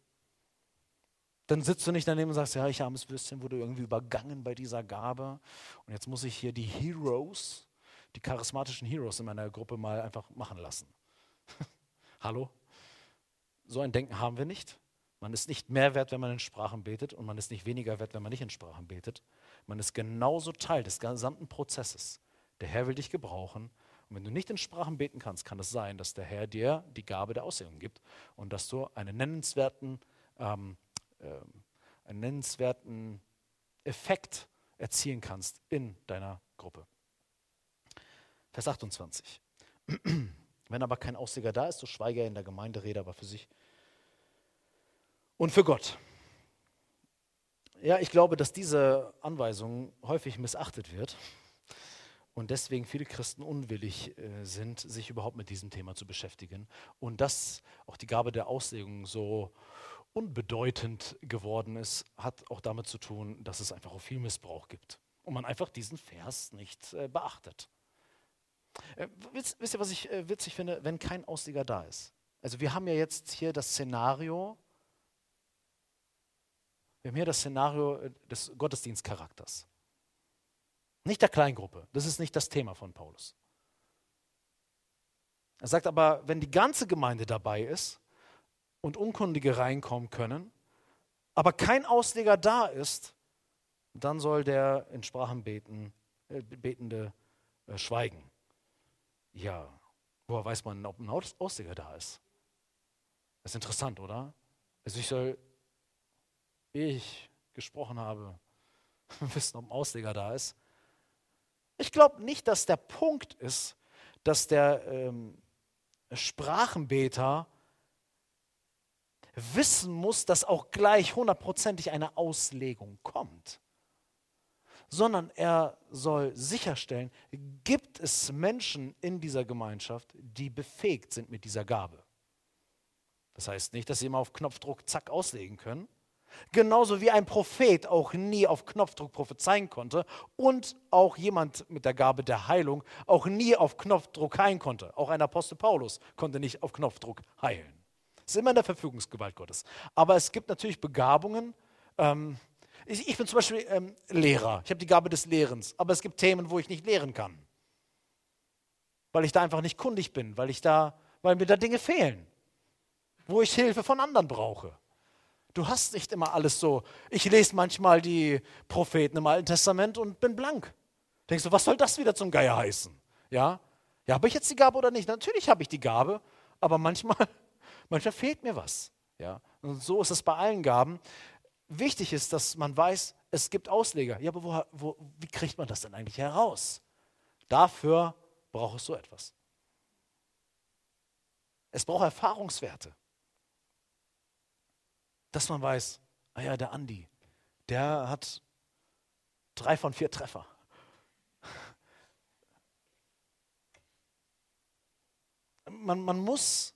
dann sitzt du nicht daneben und sagst, ja, ich armes Würstchen wurde irgendwie übergangen bei dieser Gabe. Und jetzt muss ich hier die Heroes, die charismatischen Heroes in meiner Gruppe mal einfach machen lassen. Hallo? So ein Denken haben wir nicht. Man ist nicht mehr wert, wenn man in Sprachen betet und man ist nicht weniger wert, wenn man nicht in Sprachen betet. Man ist genauso Teil des gesamten Prozesses. Der Herr will dich gebrauchen und wenn du nicht in Sprachen beten kannst, kann es sein, dass der Herr dir die Gabe der Aussehung gibt und dass du einen nennenswerten, ähm, äh, einen nennenswerten Effekt erzielen kannst in deiner Gruppe. Vers 28. Wenn aber kein Ausleger da ist, so schweige er in der Gemeinde, rede aber für sich und für Gott. Ja, ich glaube, dass diese Anweisung häufig missachtet wird und deswegen viele Christen unwillig äh, sind, sich überhaupt mit diesem Thema zu beschäftigen und dass auch die Gabe der Auslegung so unbedeutend geworden ist, hat auch damit zu tun, dass es einfach auch viel Missbrauch gibt und man einfach diesen Vers nicht äh, beachtet. Äh, wisst, wisst, ihr, was ich äh, witzig finde, wenn kein Ausleger da ist? Also wir haben ja jetzt hier das Szenario, wir haben hier das Szenario äh, des Gottesdienstcharakters. Nicht der Kleingruppe, das ist nicht das Thema von Paulus. Er sagt aber, wenn die ganze Gemeinde dabei ist und Unkundige reinkommen können, aber kein Ausleger da ist, dann soll der in Sprachen beten, äh, Betende äh, schweigen. Ja, woher weiß man, ob ein Ausleger da ist? Das ist interessant, oder? Also ich soll, ich gesprochen habe, wissen, ob ein Ausleger da ist. Ich glaube nicht, dass der Punkt ist, dass der ähm, Sprachenbeter wissen muss, dass auch gleich hundertprozentig eine Auslegung kommt, sondern er soll sicherstellen, gibt es Menschen in dieser Gemeinschaft, die befähigt sind mit dieser Gabe. Das heißt nicht, dass sie immer auf Knopfdruck zack auslegen können, Genauso wie ein Prophet auch nie auf Knopfdruck prophezeien konnte und auch jemand mit der Gabe der Heilung auch nie auf Knopfdruck heilen konnte. Auch ein Apostel Paulus konnte nicht auf Knopfdruck heilen. Das ist immer in der Verfügungsgewalt Gottes. Aber es gibt natürlich Begabungen. Ähm, ich, ich, bin zum Beispiel ähm, Lehrer. Ich habe die Gabe des Lehrens. Aber es gibt Themen, wo ich nicht lehren kann. Weil ich da einfach nicht kundig bin, weil, ich da, weil mir da Dinge fehlen. Wo ich Hilfe von anderen brauche. Du hast nicht immer alles so. Ich lese manchmal die Propheten im Alten Testament und bin blank. Denkst du, was soll das wieder zum Geier heißen? Ja? Ja, habe ich jetzt die Gabe oder nicht? Natürlich habe ich die Gabe, aber manchmal, manchmal fehlt mir was. Ja? Und so ist es bei allen Gaben. Wichtig ist, dass man weiß, es gibt Ausleger. Ja, aber wo, wo, wie kriegt man das denn eigentlich heraus? Dafür braucht es so etwas. Es braucht Erfahrungswerte dass man weiß, ah ja, der Andi, der hat drei von vier Treffer. Man, man, muss,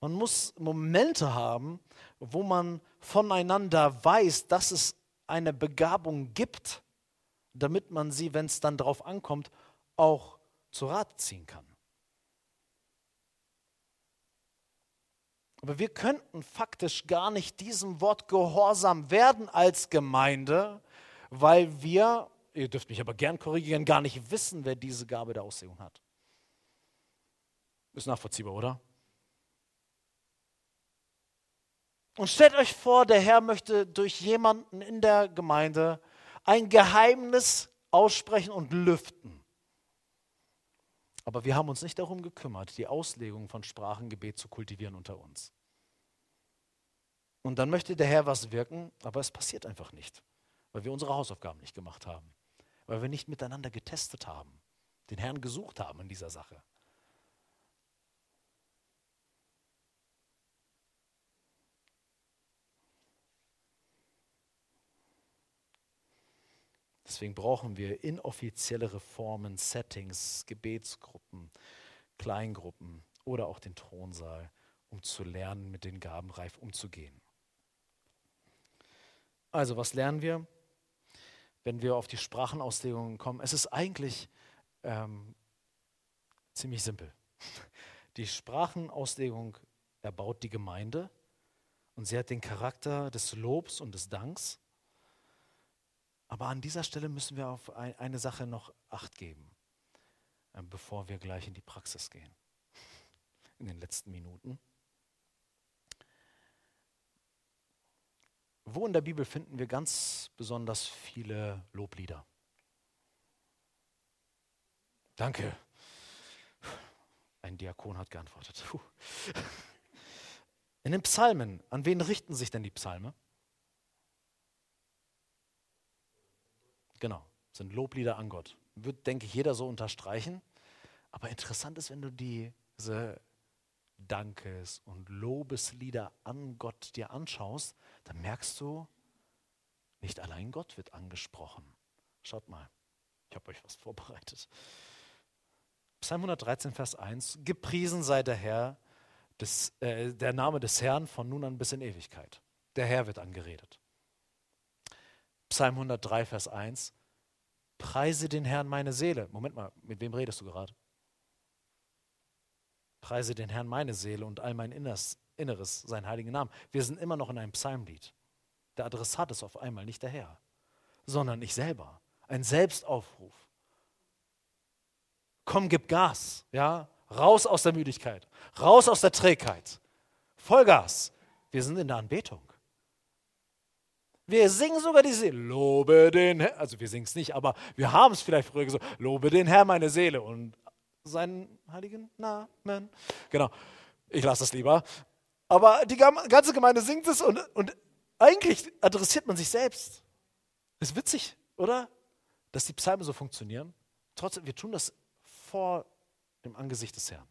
man muss Momente haben, wo man voneinander weiß, dass es eine Begabung gibt, damit man sie, wenn es dann darauf ankommt, auch zu Rat ziehen kann. Aber wir könnten faktisch gar nicht diesem Wort gehorsam werden als Gemeinde, weil wir, ihr dürft mich aber gern korrigieren, gar nicht wissen, wer diese Gabe der Aussehung hat. Ist nachvollziehbar, oder? Und stellt euch vor, der Herr möchte durch jemanden in der Gemeinde ein Geheimnis aussprechen und lüften. Aber wir haben uns nicht darum gekümmert, die Auslegung von Sprachengebet zu kultivieren unter uns. Und dann möchte der Herr was wirken, aber es passiert einfach nicht, weil wir unsere Hausaufgaben nicht gemacht haben, weil wir nicht miteinander getestet haben, den Herrn gesucht haben in dieser Sache. Deswegen brauchen wir inoffizielle Reformen, Settings, Gebetsgruppen, Kleingruppen oder auch den Thronsaal, um zu lernen, mit den Gaben reif umzugehen. Also, was lernen wir, wenn wir auf die Sprachenauslegungen kommen? Es ist eigentlich ähm, ziemlich simpel. Die Sprachenauslegung erbaut die Gemeinde und sie hat den Charakter des Lobs und des Danks. Aber an dieser Stelle müssen wir auf eine Sache noch acht geben, ähm, bevor wir gleich in die Praxis gehen. In den letzten Minuten. Wo in der Bibel finden wir ganz besonders viele Loblieder? Danke. Ein Diakon hat geantwortet. In den Psalmen, an wen richten sich denn die Psalme? Genau, sind Loblieder an Gott. Wird, denke ich, jeder so unterstreichen. Aber interessant ist, wenn du diese Dankes- und Lobeslieder an Gott dir anschaust, dann merkst du, nicht allein Gott wird angesprochen. Schaut mal, ich habe euch was vorbereitet. Psalm 113, Vers 1, gepriesen sei der Herr, des, äh, der Name des Herrn von nun an bis in Ewigkeit. Der Herr wird angeredet. Psalm 103, Vers 1, preise den Herrn meine Seele. Moment mal, mit wem redest du gerade? Preise den Herrn meine Seele und all mein Inneres, Inneres, seinen heiligen Namen. Wir sind immer noch in einem Psalmlied. Der Adressat ist auf einmal nicht der Herr, sondern ich selber. Ein Selbstaufruf. Komm, gib Gas, ja, raus aus der Müdigkeit, raus aus der Trägheit. Vollgas. Wir sind in der Anbetung. Wir singen sogar diese Lobe den Herrn. Also wir singen es nicht, aber wir haben es vielleicht früher gesagt. Lobe den Herrn, meine Seele und seinen heiligen Namen. Genau. Ich lasse das lieber. Aber die ganze Gemeinde singt es und, und eigentlich adressiert man sich selbst. Ist witzig, oder? Dass die Psalmen so funktionieren. Trotzdem, wir tun das vor dem Angesicht des Herrn.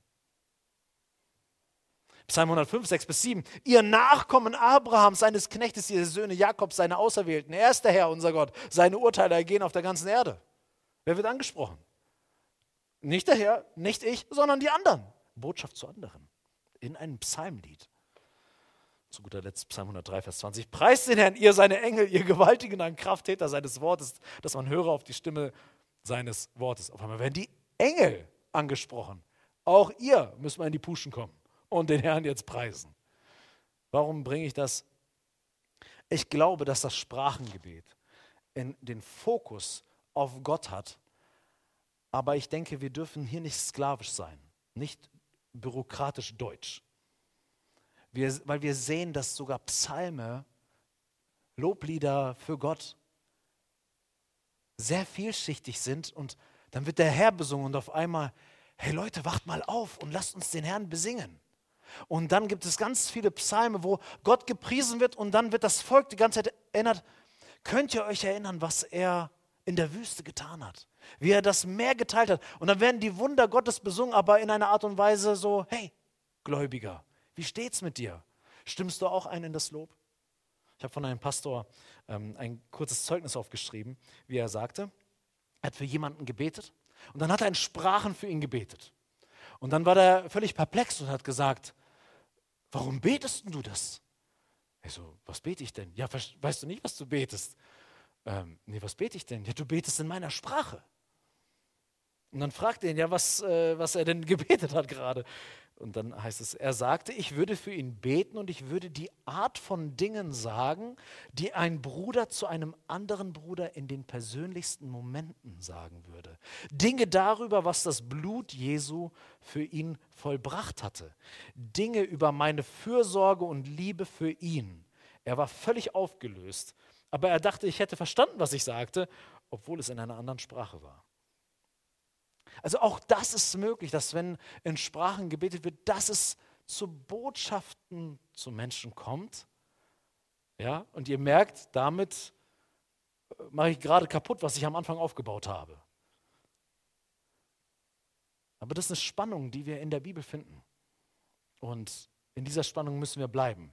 Psalm 105, 6 bis 7. Ihr Nachkommen Abrahams, seines Knechtes, ihr Söhne Jakobs, seine Auserwählten. Er ist der Herr, unser Gott. Seine Urteile ergehen auf der ganzen Erde. Wer wird angesprochen? Nicht der Herr, nicht ich, sondern die anderen. Botschaft zu anderen. In einem Psalmlied. Zu guter Letzt Psalm 103, Vers 20. Preist den Herrn, ihr seine Engel, ihr gewaltigen an Krafttäter seines Wortes, dass man höre auf die Stimme seines Wortes. Auf einmal werden die Engel angesprochen. Auch ihr müsst mal in die Puschen kommen und den Herrn jetzt preisen. Warum bringe ich das? Ich glaube, dass das Sprachengebet in den Fokus auf Gott hat, aber ich denke, wir dürfen hier nicht sklavisch sein, nicht bürokratisch deutsch. Wir, weil wir sehen, dass sogar Psalme, Loblieder für Gott sehr vielschichtig sind und dann wird der Herr besungen und auf einmal, hey Leute, wacht mal auf und lasst uns den Herrn besingen. Und dann gibt es ganz viele Psalme, wo Gott gepriesen wird und dann wird das Volk die ganze Zeit erinnert. Könnt ihr euch erinnern, was er in der Wüste getan hat? Wie er das Meer geteilt hat. Und dann werden die Wunder Gottes besungen, aber in einer Art und Weise so, hey, Gläubiger, wie steht's mit dir? Stimmst du auch ein in das Lob? Ich habe von einem Pastor ähm, ein kurzes Zeugnis aufgeschrieben, wie er sagte, er hat für jemanden gebetet und dann hat er in Sprachen für ihn gebetet. Und dann war er völlig perplex und hat gesagt, warum betest du das? Ich so, was bete ich denn? Ja, weißt du nicht, was du betest? Ähm, nee, was bete ich denn? Ja, du betest in meiner Sprache. Und dann fragt er ihn ja, was, äh, was er denn gebetet hat gerade. Und dann heißt es, er sagte, ich würde für ihn beten und ich würde die Art von Dingen sagen, die ein Bruder zu einem anderen Bruder in den persönlichsten Momenten sagen würde. Dinge darüber, was das Blut Jesu für ihn vollbracht hatte. Dinge über meine Fürsorge und Liebe für ihn. Er war völlig aufgelöst, aber er dachte, ich hätte verstanden, was ich sagte, obwohl es in einer anderen Sprache war. Also auch das ist möglich, dass wenn in Sprachen gebetet wird, dass es zu Botschaften zu Menschen kommt. Ja, und ihr merkt, damit äh, mache ich gerade kaputt, was ich am Anfang aufgebaut habe. Aber das ist eine Spannung, die wir in der Bibel finden. Und in dieser Spannung müssen wir bleiben.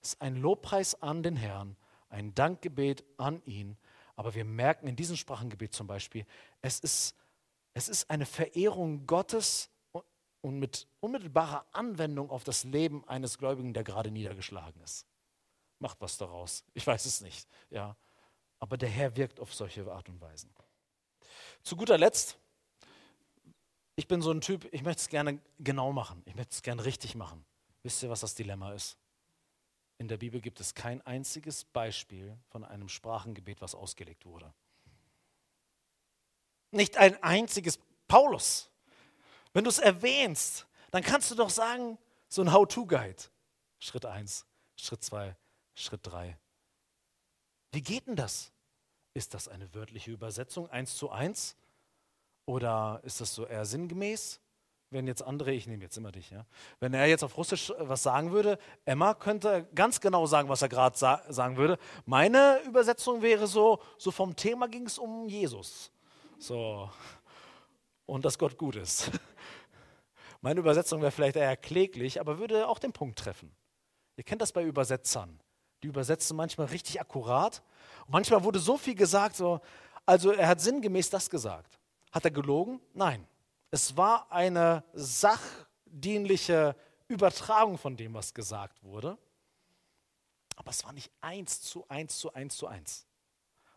Es ist ein Lobpreis an den Herrn, ein Dankgebet an ihn. Aber wir merken in diesem Sprachengebet zum Beispiel, es ist es ist eine Verehrung Gottes und mit unmittelbarer Anwendung auf das Leben eines Gläubigen, der gerade niedergeschlagen ist. Macht was daraus. Ich weiß es nicht. Ja. Aber der Herr wirkt auf solche Art und Weisen. Zu guter Letzt, ich bin so ein Typ, ich möchte es gerne genau machen. Ich möchte es gerne richtig machen. Wisst ihr, was das Dilemma ist? In der Bibel gibt es kein einziges Beispiel von einem Sprachengebet, was ausgelegt wurde. Nicht ein einziges Paulus. Wenn du es erwähnst, dann kannst du doch sagen, so ein How-to-Guide. Schritt 1, Schritt 2, Schritt 3. Wie geht denn das? Ist das eine wörtliche Übersetzung, eins zu eins? Oder ist das so eher sinngemäß? Wenn jetzt andere, ich nehme jetzt immer dich, ja. Wenn er jetzt auf Russisch was sagen würde, Emma könnte ganz genau sagen, was er gerade sa sagen würde. Meine Übersetzung wäre so, so vom Thema ging es um Jesus. So. Und dass Gott gut ist. Meine Übersetzung wäre vielleicht eher kläglich, aber würde auch den Punkt treffen. Ihr kennt das bei Übersetzern. Die übersetzen manchmal richtig akkurat. Und manchmal wurde so viel gesagt, so, also er hat sinngemäß das gesagt. Hat er gelogen? Nein. Es war eine sachdienliche Übertragung von dem, was gesagt wurde. Aber es war nicht eins zu eins zu eins zu eins.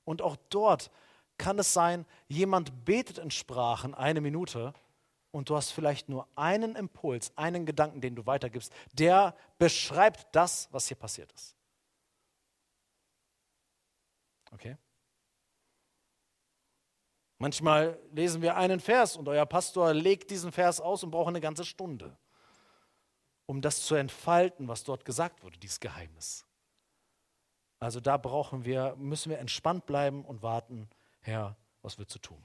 Und auch dort kann es sein, jemand betet in Sprachen eine Minute und du hast vielleicht nur einen Impuls, einen Gedanken, den du weitergibst, der beschreibt das, was hier passiert ist. Okay? Manchmal lesen wir einen Vers und euer Pastor legt diesen Vers aus und braucht eine ganze Stunde, um das zu entfalten, was dort gesagt wurde, dieses Geheimnis. Also da brauchen wir, müssen wir entspannt bleiben und warten, Herr, was wird zu tun?